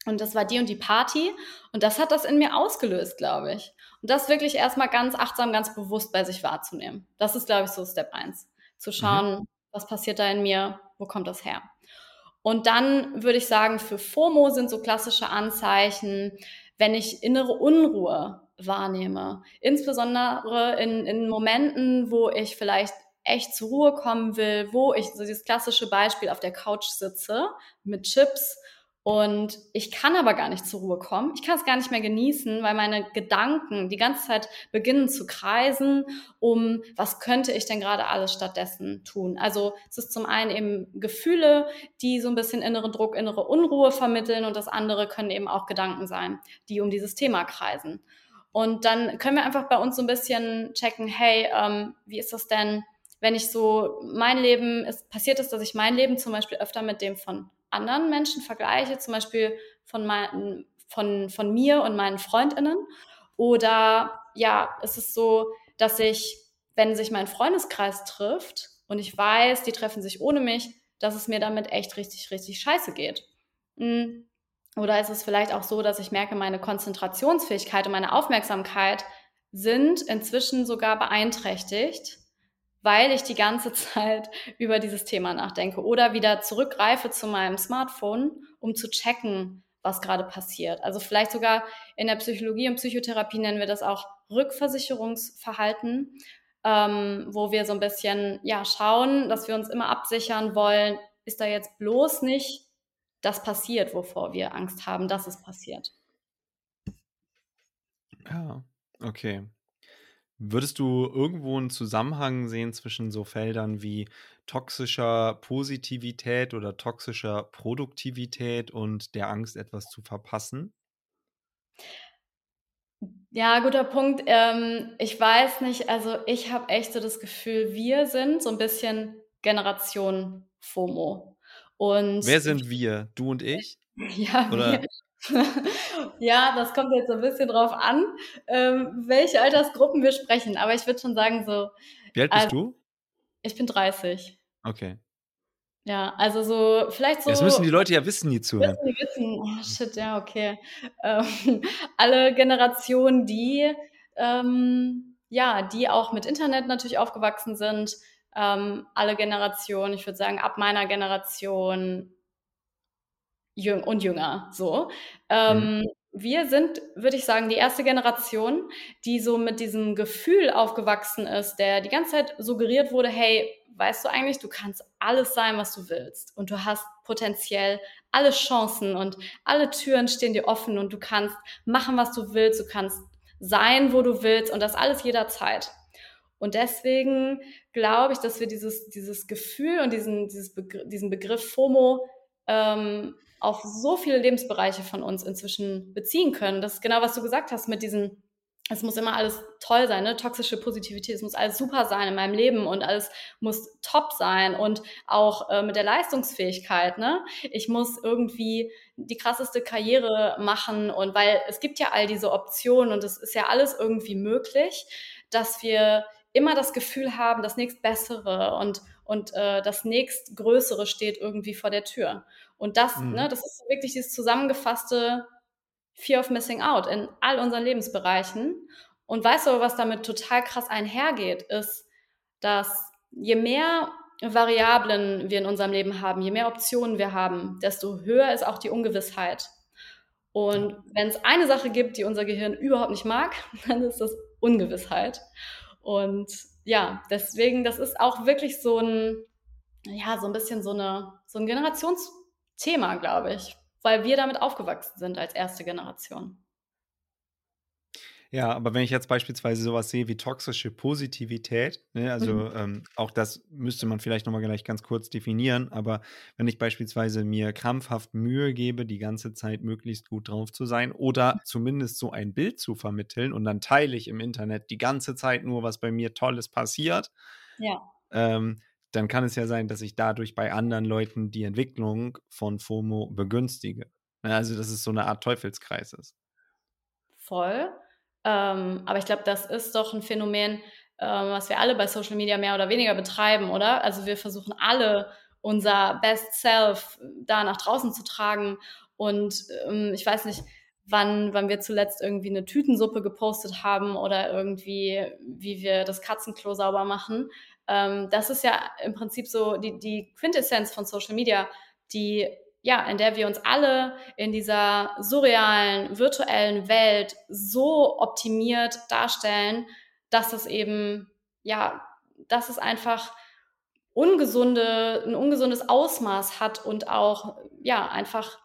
Und das war die und die Party. Und das hat das in mir ausgelöst, glaube ich. Und das wirklich erstmal ganz achtsam, ganz bewusst bei sich wahrzunehmen. Das ist, glaube ich, so Step 1. Zu mhm. schauen, mhm. was passiert da in mir, wo kommt das her? Und dann würde ich sagen, für FOMO sind so klassische Anzeichen, wenn ich innere Unruhe wahrnehme. Insbesondere in, in Momenten, wo ich vielleicht echt zur Ruhe kommen will, wo ich so dieses klassische Beispiel auf der Couch sitze mit Chips und ich kann aber gar nicht zur Ruhe kommen. Ich kann es gar nicht mehr genießen, weil meine Gedanken die ganze Zeit beginnen zu kreisen, um was könnte ich denn gerade alles stattdessen tun. Also es ist zum einen eben Gefühle, die so ein bisschen inneren Druck, innere Unruhe vermitteln und das andere können eben auch Gedanken sein, die um dieses Thema kreisen. Und dann können wir einfach bei uns so ein bisschen checken, hey, ähm, wie ist das denn, wenn ich so mein Leben, es passiert ist, dass ich mein Leben zum Beispiel öfter mit dem von anderen Menschen vergleiche, zum Beispiel von, mein, von, von mir und meinen Freundinnen. Oder ja, es ist so, dass ich, wenn sich mein Freundeskreis trifft und ich weiß, die treffen sich ohne mich, dass es mir damit echt richtig, richtig scheiße geht. Hm, oder ist es vielleicht auch so, dass ich merke, meine Konzentrationsfähigkeit und meine Aufmerksamkeit sind inzwischen sogar beeinträchtigt, weil ich die ganze [LAUGHS] Zeit über dieses Thema nachdenke oder wieder zurückgreife zu meinem Smartphone, um zu checken, was gerade passiert. Also vielleicht sogar in der Psychologie und Psychotherapie nennen wir das auch Rückversicherungsverhalten, ähm, wo wir so ein bisschen ja schauen, dass wir uns immer absichern wollen, ist da jetzt bloß nicht das passiert, wovor wir Angst haben, dass es passiert. Ja, okay. Würdest du irgendwo einen Zusammenhang sehen zwischen so Feldern wie toxischer Positivität oder toxischer Produktivität und der Angst, etwas zu verpassen? Ja, guter Punkt. Ähm, ich weiß nicht, also ich habe echt so das Gefühl, wir sind so ein bisschen Generation FOMO. Und Wer sind wir? Du und ich? [LAUGHS] Ja, Oder? wir. [LAUGHS] ja, das kommt jetzt so ein bisschen drauf an, ähm, welche Altersgruppen wir sprechen. Aber ich würde schon sagen, so. Wie alt bist also, du? Ich bin 30. Okay. Ja, also so, vielleicht so. Das müssen die Leute ja wissen, die zuhören. Müssen die wissen. Oh, shit, ja, okay. Ähm, [LAUGHS] alle Generationen, die, ähm, ja, die auch mit Internet natürlich aufgewachsen sind, ähm, alle Generationen, ich würde sagen, ab meiner Generation jüng und jünger, so. Ähm, mhm. Wir sind, würde ich sagen, die erste Generation, die so mit diesem Gefühl aufgewachsen ist, der die ganze Zeit suggeriert wurde, hey, weißt du eigentlich, du kannst alles sein, was du willst und du hast potenziell alle Chancen und alle Türen stehen dir offen und du kannst machen, was du willst, du kannst sein, wo du willst und das alles jederzeit. Und deswegen glaube ich, dass wir dieses, dieses Gefühl und diesen, dieses Begr diesen Begriff FOMO ähm, auf so viele Lebensbereiche von uns inzwischen beziehen können. Das ist genau, was du gesagt hast mit diesen, es muss immer alles toll sein, ne? toxische Positivität, es muss alles super sein in meinem Leben und alles muss top sein und auch äh, mit der Leistungsfähigkeit. Ne? Ich muss irgendwie die krasseste Karriere machen und weil es gibt ja all diese Optionen und es ist ja alles irgendwie möglich, dass wir immer das Gefühl haben, das nächstbessere und und äh, das nächstgrößere steht irgendwie vor der Tür. Und das, mhm. ne, das ist wirklich dieses zusammengefasste Fear of Missing Out in all unseren Lebensbereichen. Und weißt du, was damit total krass einhergeht, ist, dass je mehr Variablen wir in unserem Leben haben, je mehr Optionen wir haben, desto höher ist auch die Ungewissheit. Und wenn es eine Sache gibt, die unser Gehirn überhaupt nicht mag, [LAUGHS] dann ist das Ungewissheit. Und ja, deswegen, das ist auch wirklich so ein, ja, so ein bisschen so, eine, so ein Generationsthema, glaube ich, weil wir damit aufgewachsen sind als erste Generation. Ja, aber wenn ich jetzt beispielsweise sowas sehe wie toxische Positivität, ne, also mhm. ähm, auch das müsste man vielleicht nochmal gleich ganz kurz definieren, aber wenn ich beispielsweise mir krampfhaft Mühe gebe, die ganze Zeit möglichst gut drauf zu sein oder zumindest so ein Bild zu vermitteln und dann teile ich im Internet die ganze Zeit nur, was bei mir Tolles passiert, ja. ähm, dann kann es ja sein, dass ich dadurch bei anderen Leuten die Entwicklung von FOMO begünstige. Ne, also, dass es so eine Art Teufelskreis ist. Voll. Ähm, aber ich glaube, das ist doch ein Phänomen, ähm, was wir alle bei Social Media mehr oder weniger betreiben, oder? Also wir versuchen alle unser Best Self da nach draußen zu tragen. Und ähm, ich weiß nicht, wann, wann wir zuletzt irgendwie eine Tütensuppe gepostet haben oder irgendwie, wie wir das Katzenklo sauber machen. Ähm, das ist ja im Prinzip so die, die Quintessenz von Social Media, die ja, in der wir uns alle in dieser surrealen, virtuellen Welt so optimiert darstellen, dass es eben, ja, dass es einfach ungesunde, ein ungesundes Ausmaß hat und auch, ja, einfach,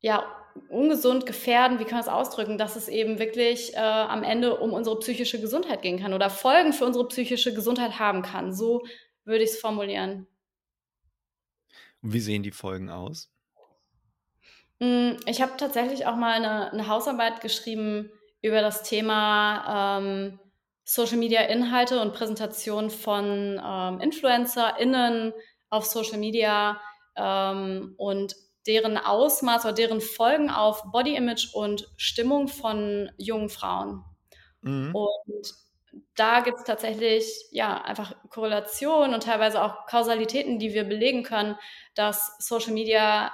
ja, ungesund gefährden, wie kann man das ausdrücken, dass es eben wirklich äh, am Ende um unsere psychische Gesundheit gehen kann oder Folgen für unsere psychische Gesundheit haben kann. So würde ich es formulieren. Und wie sehen die Folgen aus? Hm, ich habe tatsächlich auch mal eine, eine, Hausarbeit geschrieben über das Thema ähm, Social Media Inhalte und Präsentation von ähm, InfluencerInnen auf Social Media ähm, und deren Ausmaß oder deren Folgen auf Body Image und Stimmung von jungen Frauen. Mhm. Und da gibt es tatsächlich ja einfach Korrelationen und teilweise auch Kausalitäten, die wir belegen können, dass Social Media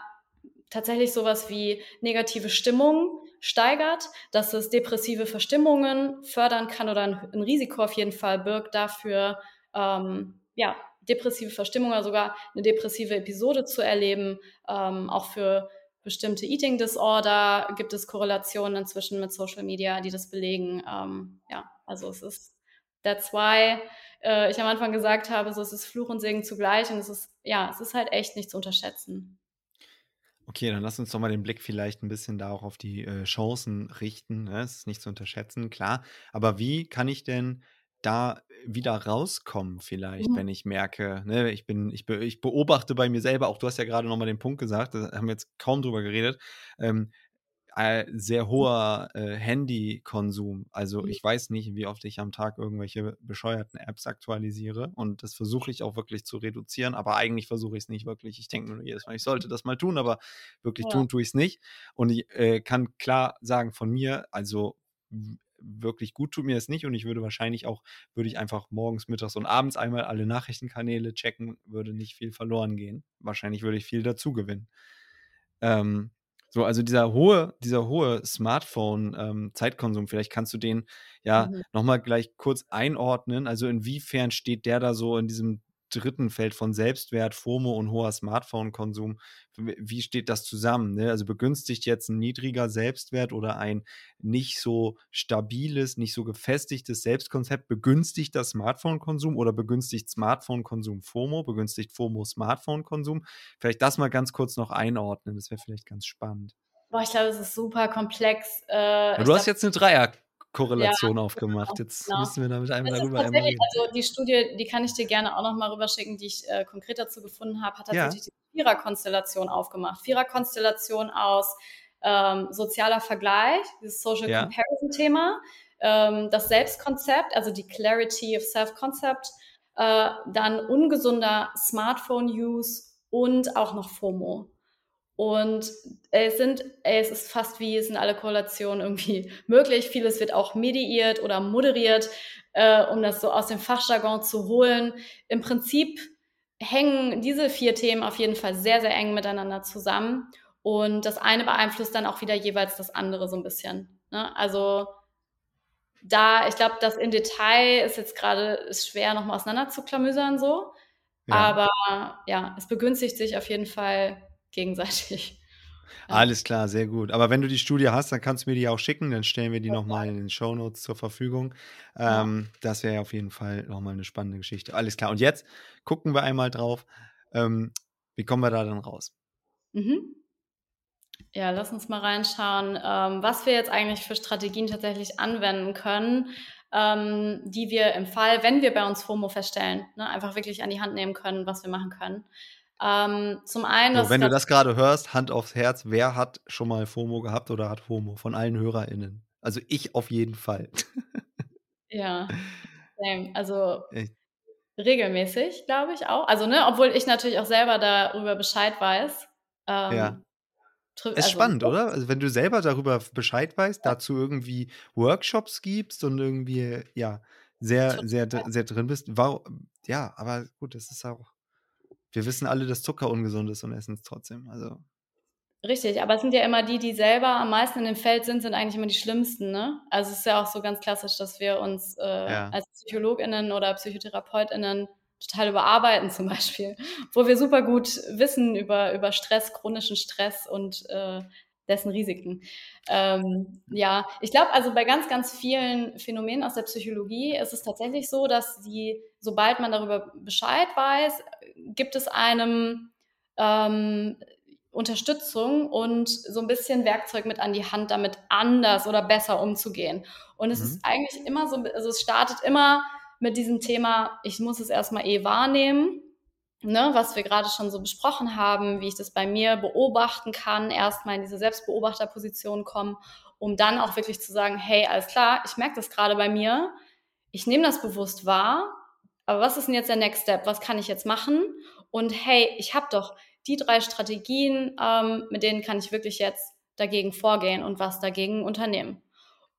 tatsächlich sowas wie negative Stimmung steigert, dass es depressive Verstimmungen fördern kann oder ein, ein Risiko auf jeden Fall birgt dafür, ähm, ja, depressive Verstimmung oder sogar eine depressive Episode zu erleben. Ähm, auch für bestimmte Eating Disorder gibt es Korrelationen inzwischen mit Social Media, die das belegen. Ähm, ja, also es ist that's why äh, ich am Anfang gesagt habe, so es ist Fluch und Segen zugleich und es ist ja, es ist halt echt nicht zu unterschätzen. Okay, dann lass uns doch mal den Blick vielleicht ein bisschen da auch auf die äh, Chancen richten. Ne? Es ist nicht zu unterschätzen, klar. Aber wie kann ich denn da wieder rauskommen, vielleicht, Mhm. wenn ich merke, ne, ich bin, ich, be ich beobachte bei mir selber, auch du hast ja gerade nochmal den Punkt gesagt, da haben wir jetzt kaum drüber geredet, ähm, äh, sehr hoher äh, Handykonsum. Also Mhm. ich weiß nicht, wie oft ich am Tag irgendwelche bescheuerten Apps aktualisiere und das versuche ich auch wirklich zu reduzieren, aber eigentlich versuche ich es nicht wirklich. Ich denke nur jedes Mal, ich sollte das mal tun, aber wirklich Ja. tun tue ich es nicht. Und ich äh, kann klar sagen von mir, also wirklich gut tut mir es nicht und ich würde wahrscheinlich auch, würde ich einfach morgens, mittags und abends einmal alle Nachrichtenkanäle checken, würde nicht viel verloren gehen. Wahrscheinlich würde ich viel dazu gewinnen. Ähm, so, also dieser hohe, dieser hohe Smartphone-Zeitkonsum, vielleicht kannst du den ja Mhm. nochmal gleich kurz einordnen. Also inwiefern steht der da so in diesem dritten Feld von Selbstwert, FOMO und hoher Smartphone-Konsum? Wie steht das zusammen? Ne? Also begünstigt jetzt ein niedriger Selbstwert oder ein nicht so stabiles, nicht so gefestigtes Selbstkonzept, begünstigt das Smartphone-Konsum oder begünstigt Smartphone-Konsum FOMO, begünstigt FOMO Smartphone-Konsum? Vielleicht das mal ganz kurz noch einordnen, das wäre vielleicht ganz spannend. Boah, ich glaube, es ist super komplex. Äh, Ja, du hast jetzt eine ja, Dreierkorrelation aufgemacht. Jetzt genau. müssen wir damit einmal ist darüber einmal reden. also die Studie, die kann ich dir gerne auch nochmal rüberschicken, die ich äh, konkret dazu gefunden habe, hat Ja. tatsächlich die Viererkonstellation aufgemacht. Viererkonstellation aus ähm, sozialer Vergleich, dieses Social Ja. Comparison-Thema, ähm, das Selbstkonzept, also die Clarity of Self-Concept, äh, dann ungesunder Smartphone-Use und auch noch FOMO. Und es sind, es ist fast wie, es sind alle Korrelationen irgendwie [LAUGHS] möglich. Vieles wird auch mediiert oder moderiert, äh, um das so aus dem Fachjargon zu holen. Im Prinzip hängen diese vier Themen auf jeden Fall sehr, sehr eng miteinander zusammen. Und das eine beeinflusst dann auch wieder jeweils das andere so ein bisschen. Ne? Also da, ich glaube, das im Detail ist jetzt gerade ist schwer nochmal auseinanderzuklamüsern so. Ja. Aber ja, es begünstigt sich auf jeden Fall gegenseitig. [LAUGHS] Ja. Alles klar, sehr gut. Aber wenn du die Studie hast, dann kannst du mir die auch schicken, dann stellen wir die nochmal in den Show Notes zur Verfügung. Ja. Ähm, das wäre auf jeden Fall nochmal eine spannende Geschichte. Alles klar. Und jetzt gucken wir einmal drauf. Ähm, wie kommen wir da dann raus? Mhm. Ja, lass uns mal reinschauen, ähm, was wir jetzt eigentlich für Strategien tatsächlich anwenden können, ähm, die wir im Fall, wenn wir bei uns FOMO feststellen, ne, einfach wirklich an die Hand nehmen können, was wir machen können. Ähm, zum einen, So, wenn du das gerade hörst, Hand aufs Herz, wer hat schon mal FOMO gehabt oder hat FOMO von allen HörerInnen? Also ich auf jeden Fall. ja, also [LAUGHS] Echt. regelmäßig, glaube ich auch. Also, ne, obwohl ich natürlich auch selber darüber Bescheid weiß. Ja. Ähm, trü- Ist also, spannend, oder? Also wenn du selber darüber Bescheid weißt, dazu irgendwie Workshops gibst und irgendwie, ja, sehr, sehr, sehr drin bist. Warum? Ja, aber gut, das ist auch. Wir wissen alle, dass Zucker ungesund ist und essen es trotzdem. Also, Richtig, aber es sind ja immer die, die selber am meisten in dem Feld sind, sind eigentlich immer die schlimmsten, ne? Also es ist ja auch so ganz klassisch, dass wir uns äh, Ja. als PsychologInnen oder PsychotherapeutInnen total überarbeiten zum Beispiel, [LAUGHS] wo wir super gut wissen über, über Stress, chronischen Stress und äh, dessen Risiken. Ähm, ja, ich glaube also bei ganz, ganz vielen Phänomenen aus der Psychologie ist es tatsächlich so, dass die, sobald man darüber Bescheid weiß, gibt es einem ähm, Unterstützung und so ein bisschen Werkzeug mit an die Hand, damit anders oder besser umzugehen. Und es Mhm. ist eigentlich immer so, also es startet immer mit diesem Thema, ich muss es erstmal eh wahrnehmen, ne, was wir gerade schon so besprochen haben, wie ich das bei mir beobachten kann, erstmal in diese Selbstbeobachterposition kommen, um dann auch wirklich zu sagen, hey, alles klar, ich merke das gerade bei mir, ich nehme das bewusst wahr, aber was ist denn jetzt der Next Step? Was kann ich jetzt machen? Und hey, ich habe doch die drei Strategien, ähm, mit denen kann ich wirklich jetzt dagegen vorgehen und was dagegen unternehmen.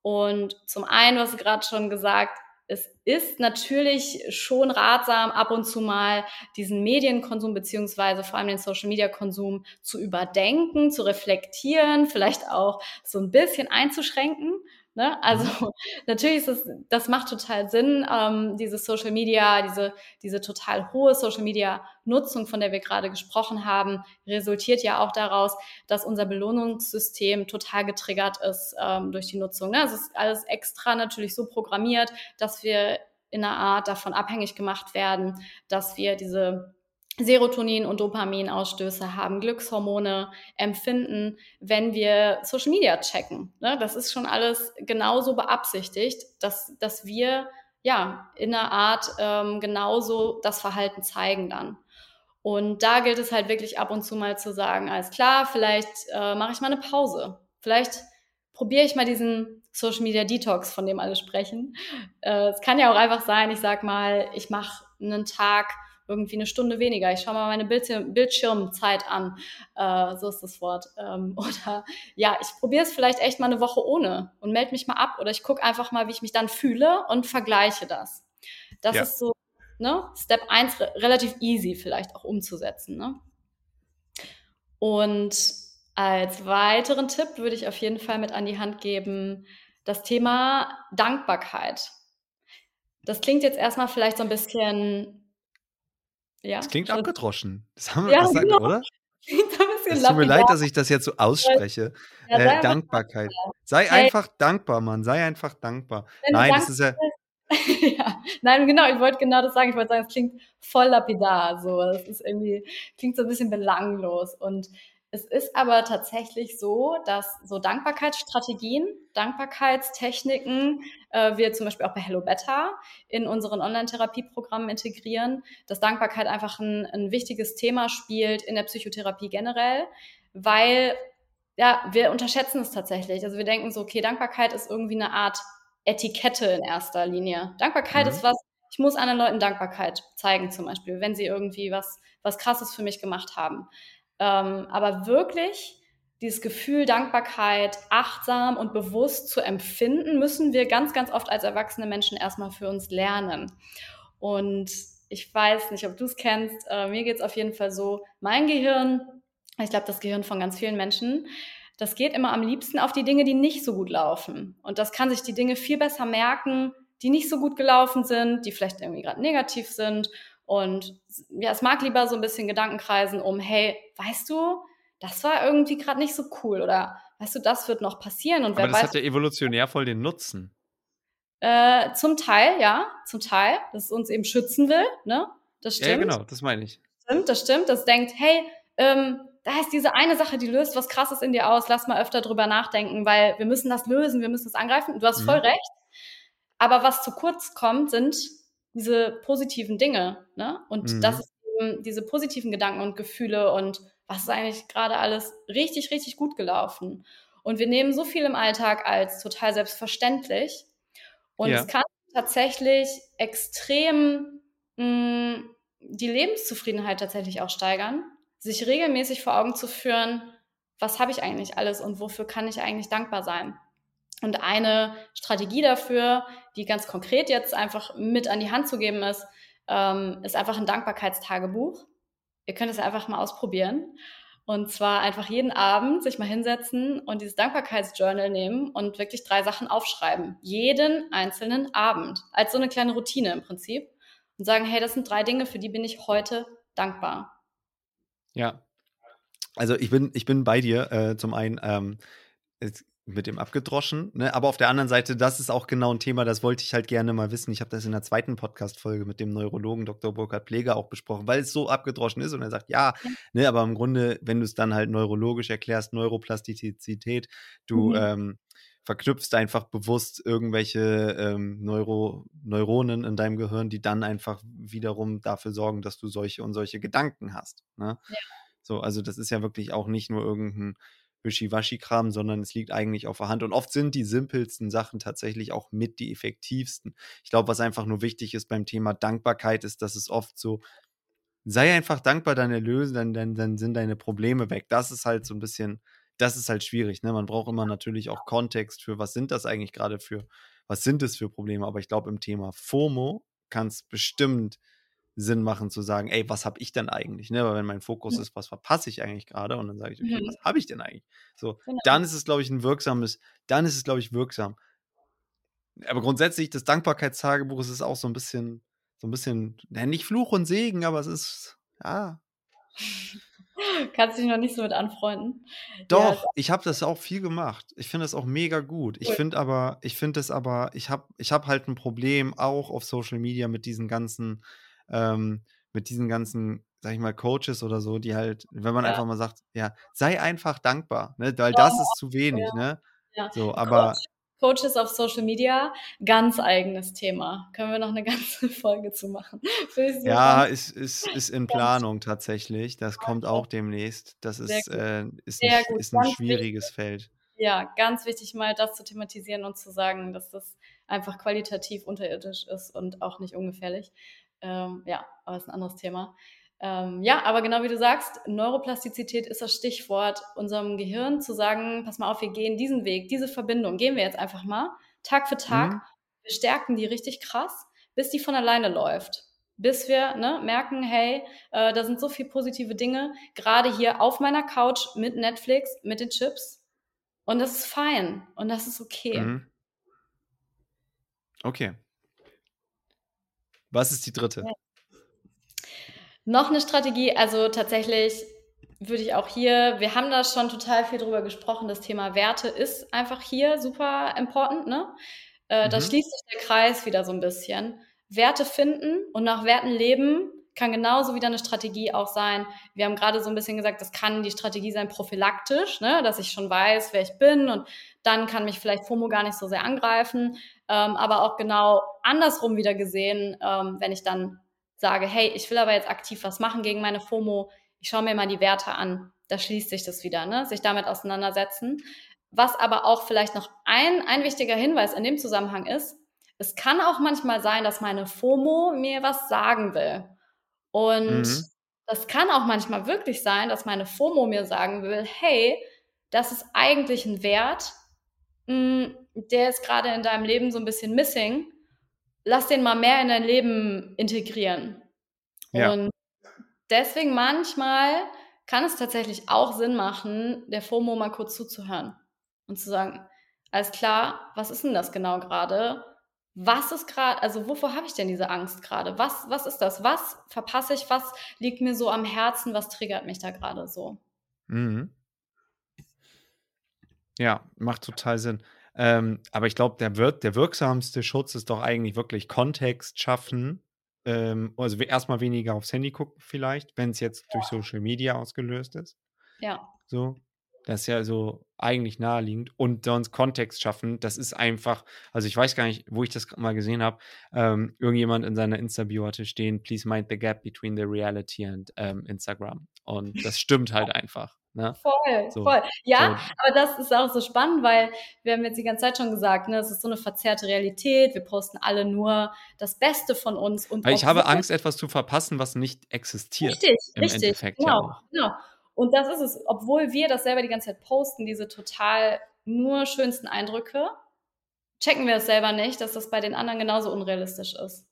Und zum einen, was gerade schon gesagt, es ist natürlich schon ratsam, ab und zu mal diesen Medienkonsum beziehungsweise vor allem den Social-Media-Konsum zu überdenken, zu reflektieren, vielleicht auch so ein bisschen einzuschränken. Ne? Also [LAUGHS] natürlich ist es, das macht total Sinn, ähm, diese Social Media, diese, diese total hohe Social Media Nutzung, von der wir gerade gesprochen haben, resultiert ja auch daraus, dass unser Belohnungssystem total getriggert ist ähm, durch die Nutzung. Ne? Es ist alles extra natürlich so programmiert, dass wir in einer Art davon abhängig gemacht werden, dass wir diese Serotonin- und Dopaminausstöße haben, Glückshormone empfinden, wenn wir Social Media checken. Ne? Das ist schon alles genauso beabsichtigt, dass, dass wir ja in einer Art ähm, genauso das Verhalten zeigen dann. Und da gilt es halt wirklich ab und zu mal zu sagen, alles klar, vielleicht äh, mache ich mal eine Pause. Vielleicht probiere ich mal diesen Social Media Detox, von dem alle sprechen. Äh, es kann ja auch einfach sein, ich sag mal, ich mache einen Tag irgendwie eine Stunde weniger. Ich schaue mal meine Bildschirm Bildschirmzeit an. Äh, so ist das Wort. Ähm, [LAUGHS] oder ja, ich probiere es vielleicht echt mal eine Woche ohne und melde mich mal ab. Oder ich gucke einfach mal, wie ich mich dann fühle und vergleiche das. Das ja. ist so ne, Step 1 re relativ easy vielleicht auch umzusetzen. Ne? Und als weiteren Tipp würde ich auf jeden Fall mit an die Hand geben, das Thema Dankbarkeit. Das klingt jetzt erstmal vielleicht so ein bisschen ja. Das klingt abgedroschen. Das haben wir ja, gesagt, genau. oder? [LAUGHS] Es tut mir leid, dass ich das jetzt so ausspreche. Ja, äh, Dankbarkeit. Sei hey. einfach dankbar, Mann. Sei einfach dankbar. Wenn Nein, das ist ja. [LAUGHS] ja. Nein, genau, ich wollte genau das sagen. Ich wollte sagen, es klingt voll lapidar. So. Das ist irgendwie, klingt so ein bisschen belanglos. Und es ist aber tatsächlich so, dass so Dankbarkeitsstrategien, Dankbarkeitstechniken äh, wir zum Beispiel auch bei Hello Better in unseren Online-Therapieprogrammen integrieren, dass Dankbarkeit einfach ein, ein wichtiges Thema spielt in der Psychotherapie generell, weil ja, wir unterschätzen es tatsächlich. Also wir denken so, okay, Dankbarkeit ist irgendwie eine Art Etikette in erster Linie. Dankbarkeit mhm. ist was, ich muss anderen Leuten Dankbarkeit zeigen, zum Beispiel, wenn sie irgendwie was, was Krasses für mich gemacht haben. Ähm, aber wirklich dieses Gefühl Dankbarkeit achtsam und bewusst zu empfinden, müssen wir ganz, ganz oft als erwachsene Menschen erstmal für uns lernen. Und ich weiß nicht, ob du es kennst, äh, mir geht es auf jeden Fall so, mein Gehirn, ich glaube, das Gehirn von ganz vielen Menschen, das geht immer am liebsten auf die Dinge, die nicht so gut laufen. Und das kann sich die Dinge viel besser merken, die nicht so gut gelaufen sind, die vielleicht irgendwie gerade negativ sind und ja, es mag lieber so ein bisschen Gedankenkreisen um, hey, weißt du, das war irgendwie gerade nicht so cool oder weißt du, das wird noch passieren. Und Aber wer das weiß, hat ja evolutionär voll den Nutzen. Äh, zum Teil, ja, zum Teil, dass es uns eben schützen will, ne? Das stimmt. Ja, genau, das meine ich. Stimmt, das stimmt. Das denkt, hey, ähm, da ist diese eine Sache, die löst was Krasses in dir aus, lass mal öfter drüber nachdenken, weil wir müssen das lösen, wir müssen das angreifen. Du hast mhm. voll recht. Aber was zu kurz kommt, sind diese positiven Dinge. Ne? Und mhm. das ist eben diese positiven Gedanken und Gefühle und was ist eigentlich gerade alles richtig, richtig gut gelaufen. Und wir nehmen so viel im Alltag als total selbstverständlich. Und ja. es kann tatsächlich extrem mh, mm, die Lebenszufriedenheit tatsächlich auch steigern, sich regelmäßig vor Augen zu führen, was habe ich eigentlich alles und wofür kann ich eigentlich dankbar sein. Und eine Strategie dafür, die ganz konkret jetzt einfach mit an die Hand zu geben ist, ähm, ist einfach ein Dankbarkeitstagebuch. Ihr könnt es einfach mal ausprobieren. Und zwar einfach jeden Abend sich mal hinsetzen und dieses Dankbarkeitsjournal nehmen und wirklich drei Sachen aufschreiben. Jeden einzelnen Abend. Als so eine kleine Routine im Prinzip. Und sagen, hey, das sind drei Dinge, für die bin ich heute dankbar. Ja. Also ich bin, ich bin bei dir. Äh, zum einen, ähm, es mit dem abgedroschen. Ne? Aber auf der anderen Seite, das ist auch genau ein Thema, das wollte ich halt gerne mal wissen. Ich habe das in der zweiten Podcast-Folge mit dem Neurologen Dr. Burkhard Pfleger auch besprochen, weil es so abgedroschen ist und er sagt, ja, ja. Ne, aber im Grunde, wenn du es dann halt neurologisch erklärst, Neuroplastizität, du mhm. ähm, verknüpfst einfach bewusst irgendwelche ähm, Neuro Neuronen in deinem Gehirn, die dann einfach wiederum dafür sorgen, dass du solche und solche Gedanken hast. Ne? Ja. So, also das ist ja wirklich auch nicht nur irgendein Wischiwaschi-Kram, sondern es liegt eigentlich auf der Hand. Und oft sind die simpelsten Sachen tatsächlich auch mit die effektivsten. Ich glaube, was einfach nur wichtig ist beim Thema Dankbarkeit, ist, dass es oft so, sei einfach dankbar, dann erlösen, dann, dann, dann sind deine Probleme weg. Das ist halt so ein bisschen, das ist halt schwierig. Ne? Man braucht immer natürlich auch Kontext für, was sind das eigentlich gerade für, was sind es für Probleme. Aber ich glaube, im Thema FOMO kann es bestimmt Sinn machen zu sagen, ey, was habe ich denn eigentlich? Ne? Weil wenn mein Fokus ja. ist, was verpasse ich eigentlich gerade? Und dann sage ich, okay, mhm. was habe ich denn eigentlich? So, genau. dann ist es, glaube ich, ein wirksames, dann ist es, glaube ich, wirksam. Aber grundsätzlich, das Dankbarkeitstagebuch ist auch so ein bisschen, so ein bisschen, ja, nicht Fluch und Segen, aber es ist, ja. [LAUGHS] Kannst dich noch nicht so mit anfreunden. Doch, ja. ich habe das auch viel gemacht. Ich finde das auch mega gut. Ich finde aber, ich finde es aber, ich habe ich hab halt ein Problem auch auf Social Media mit diesen ganzen ähm, mit diesen ganzen, sag ich mal, Coaches oder so, die halt, wenn man ja. einfach mal sagt, ja, sei einfach dankbar, ne? Weil das ist zu wenig, ja. ne? Ja. So, aber. Coach, Coaches auf Social Media, ganz eigenes Thema. Können wir noch eine [LAUGHS] ganze Folge zu machen. ja, ist, ist, ist in Planung tatsächlich. Das kommt auch demnächst. Das ist, äh, ist, ein, ist ein schwieriges. Feld. [LAUGHS] Ja, ganz wichtig, mal das zu thematisieren und zu sagen, dass das einfach qualitativ unterirdisch ist und auch nicht ungefährlich. Ähm, ja, aber ist ein anderes Thema. Ähm, ja, aber genau wie du sagst, Neuroplastizität ist das Stichwort, unserem Gehirn zu sagen, pass mal auf, wir gehen diesen Weg, diese Verbindung, gehen wir jetzt einfach mal, Tag für Tag, mhm. wir stärken die richtig krass, bis die von alleine läuft. Bis wir ne, merken, hey, äh, da sind so viele positive Dinge, gerade hier auf meiner Couch mit Netflix, mit den Chips. Und das ist fein und das ist okay. Mhm. Okay. Was ist die dritte? Ja. Noch eine Strategie, also tatsächlich würde ich auch hier, wir haben da schon total viel drüber gesprochen, das Thema Werte ist einfach hier super important, ne? Äh, mhm. Da schließt sich der Kreis wieder so ein bisschen. Werte finden und nach Werten leben kann genauso wieder eine Strategie auch sein. Wir haben gerade so ein bisschen gesagt, das kann die Strategie sein prophylaktisch, ne? dass ich schon weiß, wer ich bin und dann kann mich vielleicht FOMO gar nicht so sehr angreifen. Ähm, aber auch genau andersrum wieder gesehen, ähm, wenn ich dann sage, hey, ich will aber jetzt aktiv was machen gegen meine FOMO, ich schaue mir mal die Werte an, da schließt sich das wieder, ne? sich damit auseinandersetzen. Was aber auch vielleicht noch ein, ein wichtiger Hinweis in dem Zusammenhang ist, es kann auch manchmal sein, dass meine FOMO mir was sagen will. Und mhm. das kann auch manchmal wirklich sein, dass meine FOMO mir sagen will, hey, das ist eigentlich ein Wert, mh, hm, der ist gerade in deinem Leben so ein bisschen missing lass den mal mehr in dein Leben integrieren. Ja. Und deswegen manchmal kann es tatsächlich auch Sinn machen, der FOMO mal kurz zuzuhören und zu sagen, alles klar, was ist denn das genau gerade? Was ist gerade, also wovor habe ich denn diese Angst gerade? Was, was ist das? Was verpasse ich? Was liegt mir so am Herzen? Was triggert mich da gerade so? Mhm. Ja, macht total Sinn. Ähm, aber ich glaube, der, wir der wirksamste Schutz ist doch eigentlich wirklich Kontext schaffen. Ähm, also erstmal weniger aufs Handy gucken, vielleicht, wenn es jetzt durch Social Media ausgelöst ist. Ja. So. Das ist ja so eigentlich naheliegend. Und sonst Kontext schaffen, das ist einfach, also ich weiß gar nicht, wo ich das mal gesehen habe. Ähm, irgendjemand in seiner Insta-Bio hatte stehen, please mind the gap between the reality and ähm, Instagram. Und [LAUGHS] das stimmt halt einfach. Ne? Voll, so, voll. Ja, so. aber das ist auch so spannend, weil wir haben jetzt die ganze Zeit schon gesagt, ne, es ist so eine verzerrte Realität. Wir posten alle nur das Beste von uns. Und ich habe Angst, etwas zu verpassen, was nicht existiert. Richtig, im richtig. Endeffekt genau, ja genau. Und das ist es, obwohl wir das selber die ganze Zeit posten, diese total nur schönsten Eindrücke, checken wir es selber nicht, dass das bei den anderen genauso unrealistisch ist.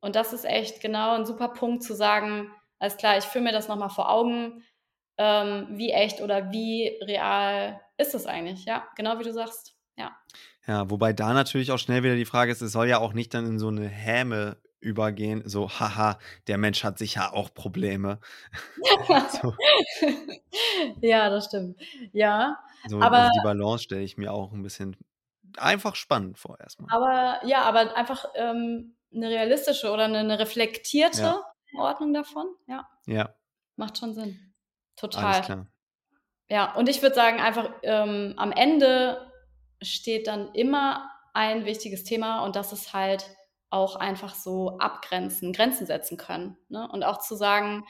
Und das ist echt genau ein super Punkt zu sagen, alles klar, ich führe mir das nochmal vor Augen ähm, wie echt oder wie real ist es eigentlich? Ja, genau wie du sagst. Ja. Ja, wobei da natürlich auch schnell wieder die Frage ist, es soll ja auch nicht dann in so eine Häme übergehen, so, haha, der Mensch hat sicher auch Probleme. [LAUGHS] [LAUGHS] so. Ja, das stimmt. Ja. So, aber also die Balance stelle ich mir auch ein bisschen einfach spannend vor erstmal. Aber ja, aber einfach ähm, eine realistische oder eine, eine reflektierte ja. Ordnung davon, ja. Ja. Macht schon Sinn. Total. Ja, und ich würde sagen, einfach ähm, am Ende steht dann immer ein wichtiges Thema und das ist halt auch einfach so abgrenzen, Grenzen setzen können. Ne? Und auch zu sagen,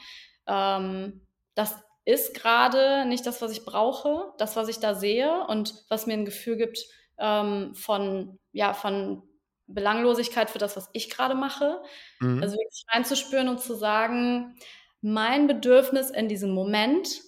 ähm, das ist gerade nicht das, was ich brauche, das, was ich da sehe und was mir ein Gefühl gibt ähm, von, ja, von Belanglosigkeit für das, was ich gerade mache. Mhm. Also wirklich reinzuspüren und zu sagen, mein Bedürfnis in diesem Moment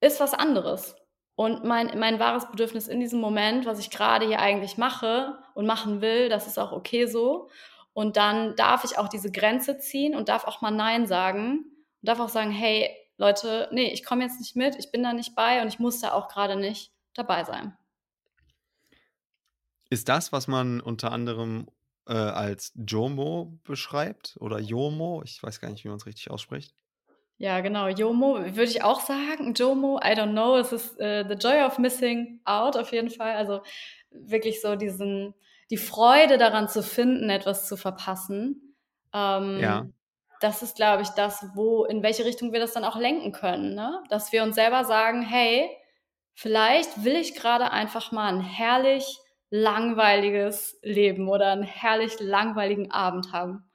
ist was anderes. Und mein, mein wahres Bedürfnis in diesem Moment, was ich gerade hier eigentlich mache und machen will, das ist auch okay so. Und dann darf ich auch diese Grenze ziehen und darf auch mal Nein sagen und darf auch sagen, hey Leute, nee, ich komme jetzt nicht mit, ich bin da nicht bei und ich muss da auch gerade nicht dabei sein. Ist das, was man unter anderem äh, als Jomo beschreibt oder Jomo? Ich weiß gar nicht, wie man es richtig ausspricht. Ja, genau. Jomo würde ich auch sagen. Jomo, I don't know. Es ist äh, The Joy of Missing Out auf jeden Fall. Also wirklich so diesen, die Freude daran zu finden, etwas zu verpassen. Ähm, ja. das ist, glaube ich, das, wo, in welche Richtung wir das dann auch lenken können. Ne? Dass wir uns selber sagen, hey, vielleicht will ich gerade einfach mal ein herrlich langweiliges Leben oder einen herrlich langweiligen Abend haben.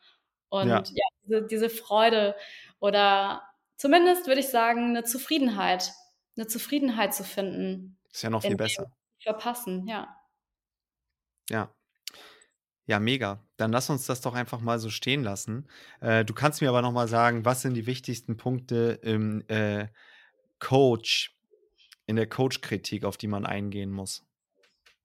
Und ja, ja diese, diese Freude oder zumindest würde ich sagen, eine Zufriedenheit, eine Zufriedenheit zu finden. Ist ja noch viel besser. Verpassen, ja. Ja. Ja, mega. Dann lass uns das doch einfach mal so stehen lassen. Äh, du kannst mir aber noch mal sagen, was sind die wichtigsten Punkte im äh, Coach, in der Coach-Kritik, auf die man eingehen muss?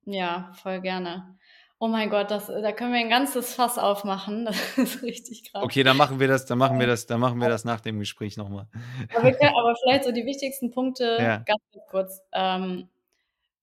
Ja, voll gerne. Oh mein Gott, das, da können wir ein ganzes Fass aufmachen. Das [LAUGHS] ist richtig krass. Okay, dann machen wir das, dann machen wir das, dann machen wir das nach dem Gespräch nochmal. Aber, [LAUGHS] aber vielleicht so die wichtigsten Punkte ja. ganz kurz. Ähm,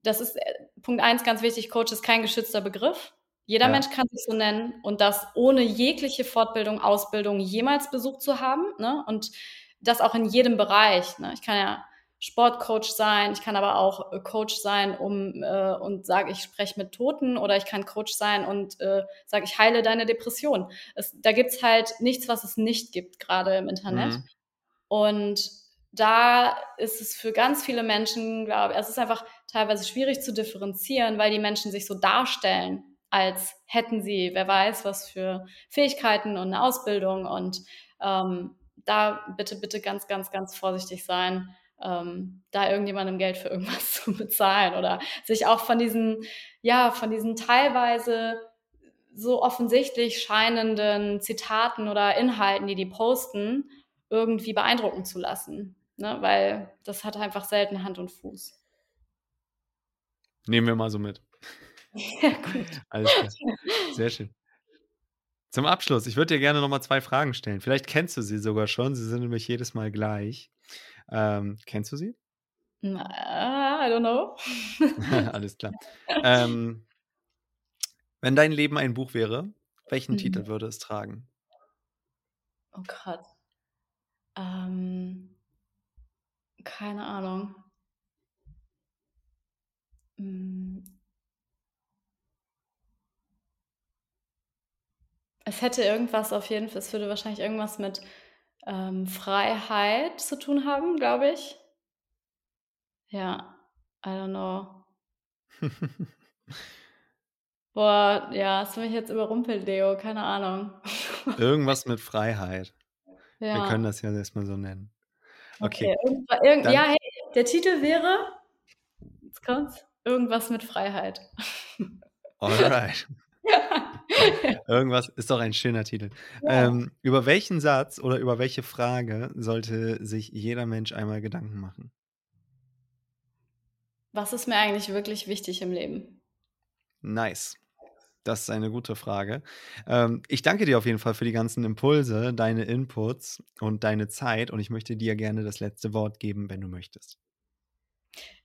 das ist äh, Punkt eins ganz wichtig, Coach ist kein geschützter Begriff. Jeder ja. Mensch kann sich so nennen und das ohne jegliche Fortbildung, Ausbildung jemals besucht zu haben. Ne? Und das auch in jedem Bereich. Ne? Ich kann ja Sportcoach sein, ich kann aber auch äh, Coach sein, um äh, und sage, ich spreche mit Toten oder ich kann Coach sein und äh, sage, ich heile deine Depression. Es, da gibt's halt nichts, was es nicht gibt, gerade im Internet. Mhm. Und da ist es für ganz viele Menschen, glaube ich, es ist einfach teilweise schwierig zu differenzieren, weil die Menschen sich so darstellen, als hätten sie, wer weiß, was für Fähigkeiten und eine Ausbildung und ähm, da bitte, bitte ganz, ganz, ganz vorsichtig sein ähm, da irgendjemandem Geld für irgendwas [LAUGHS] zu bezahlen oder sich auch von diesen, ja, von diesen teilweise so offensichtlich scheinenden Zitaten oder Inhalten, die die posten, irgendwie beeindrucken zu lassen. Ne? Weil das hat einfach selten Hand und Fuß. Nehmen wir mal so mit. [LAUGHS] Ja, gut. Alles klar. Sehr schön. Zum Abschluss, ich würde dir gerne nochmal zwei Fragen stellen. Vielleicht kennst du sie sogar schon, sie sind nämlich jedes Mal gleich. Ähm, kennst du sie? I don't know. [LAUGHS] Alles klar. Ähm, wenn dein Leben ein Buch wäre, welchen mhm. Titel würde es tragen? Oh Gott. Ähm, keine Ahnung. Hm. Es hätte irgendwas auf jeden Fall, es würde wahrscheinlich irgendwas mit ähm, Freiheit zu tun haben, glaube ich. Ja, I don't know. [LAUGHS] Boah, ja, hast du mich jetzt überrumpelt, Leo, keine Ahnung. Irgendwas mit [LAUGHS] Freiheit. Ja. Wir können das ja erstmal so nennen. Okay. okay. Irgend, ja, hey, der Titel wäre, jetzt kommt's, irgendwas mit Freiheit. Alright. [LAUGHS] [LAUGHS] Irgendwas ist doch ein schöner Titel. Ja. Ähm, über welchen Satz oder über welche Frage sollte sich jeder Mensch einmal Gedanken machen? Was ist mir eigentlich wirklich wichtig im Leben? Nice. Das ist eine gute Frage. Ähm, ich danke dir auf jeden Fall für die ganzen Impulse, deine Inputs und deine Zeit und ich möchte dir gerne das letzte Wort geben, wenn du möchtest.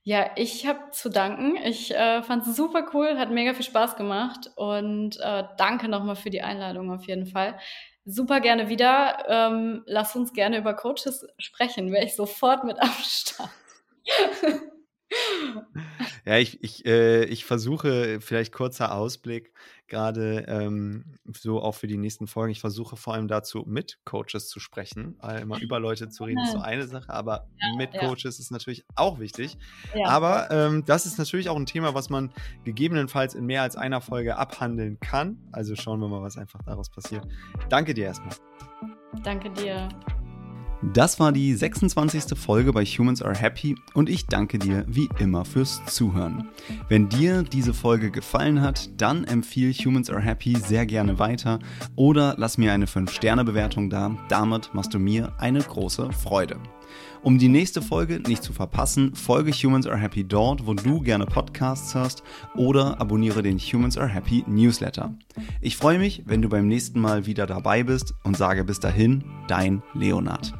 Ja, ich habe zu danken. Ich äh, fand es super cool, hat mega viel Spaß gemacht und äh, danke nochmal für die Einladung auf jeden Fall. Super gerne wieder. Ähm, lass uns gerne über Coaches sprechen. Wäre ich sofort mit am Start. [LAUGHS] [LAUGHS] Ja, ich, ich, äh, ich versuche, vielleicht kurzer Ausblick, gerade ähm, so auch für die nächsten Folgen, ich versuche vor allem dazu, mit Coaches zu sprechen. Weil immer über Leute zu reden ist so eine Sache, aber ja, mit ja. Coaches ist natürlich auch wichtig. Ja. Aber ähm, das ist natürlich auch ein Thema, was man gegebenenfalls in mehr als einer Folge abhandeln kann. Also schauen wir mal, was einfach daraus passiert. Danke dir erstmal. Danke dir. Das war die 26. Folge bei Humans Are Happy und ich danke dir wie immer fürs Zuhören. Wenn dir diese Folge gefallen hat, dann empfiehl Humans Are Happy sehr gerne weiter oder lass mir eine 5-Sterne-Bewertung da. Damit machst du mir eine große Freude. Um die nächste Folge nicht zu verpassen, folge Humans Are Happy dort, wo du gerne Podcasts hörst oder abonniere den Humans Are Happy Newsletter. Ich freue mich, wenn du beim nächsten Mal wieder dabei bist und sage bis dahin, dein Leonard.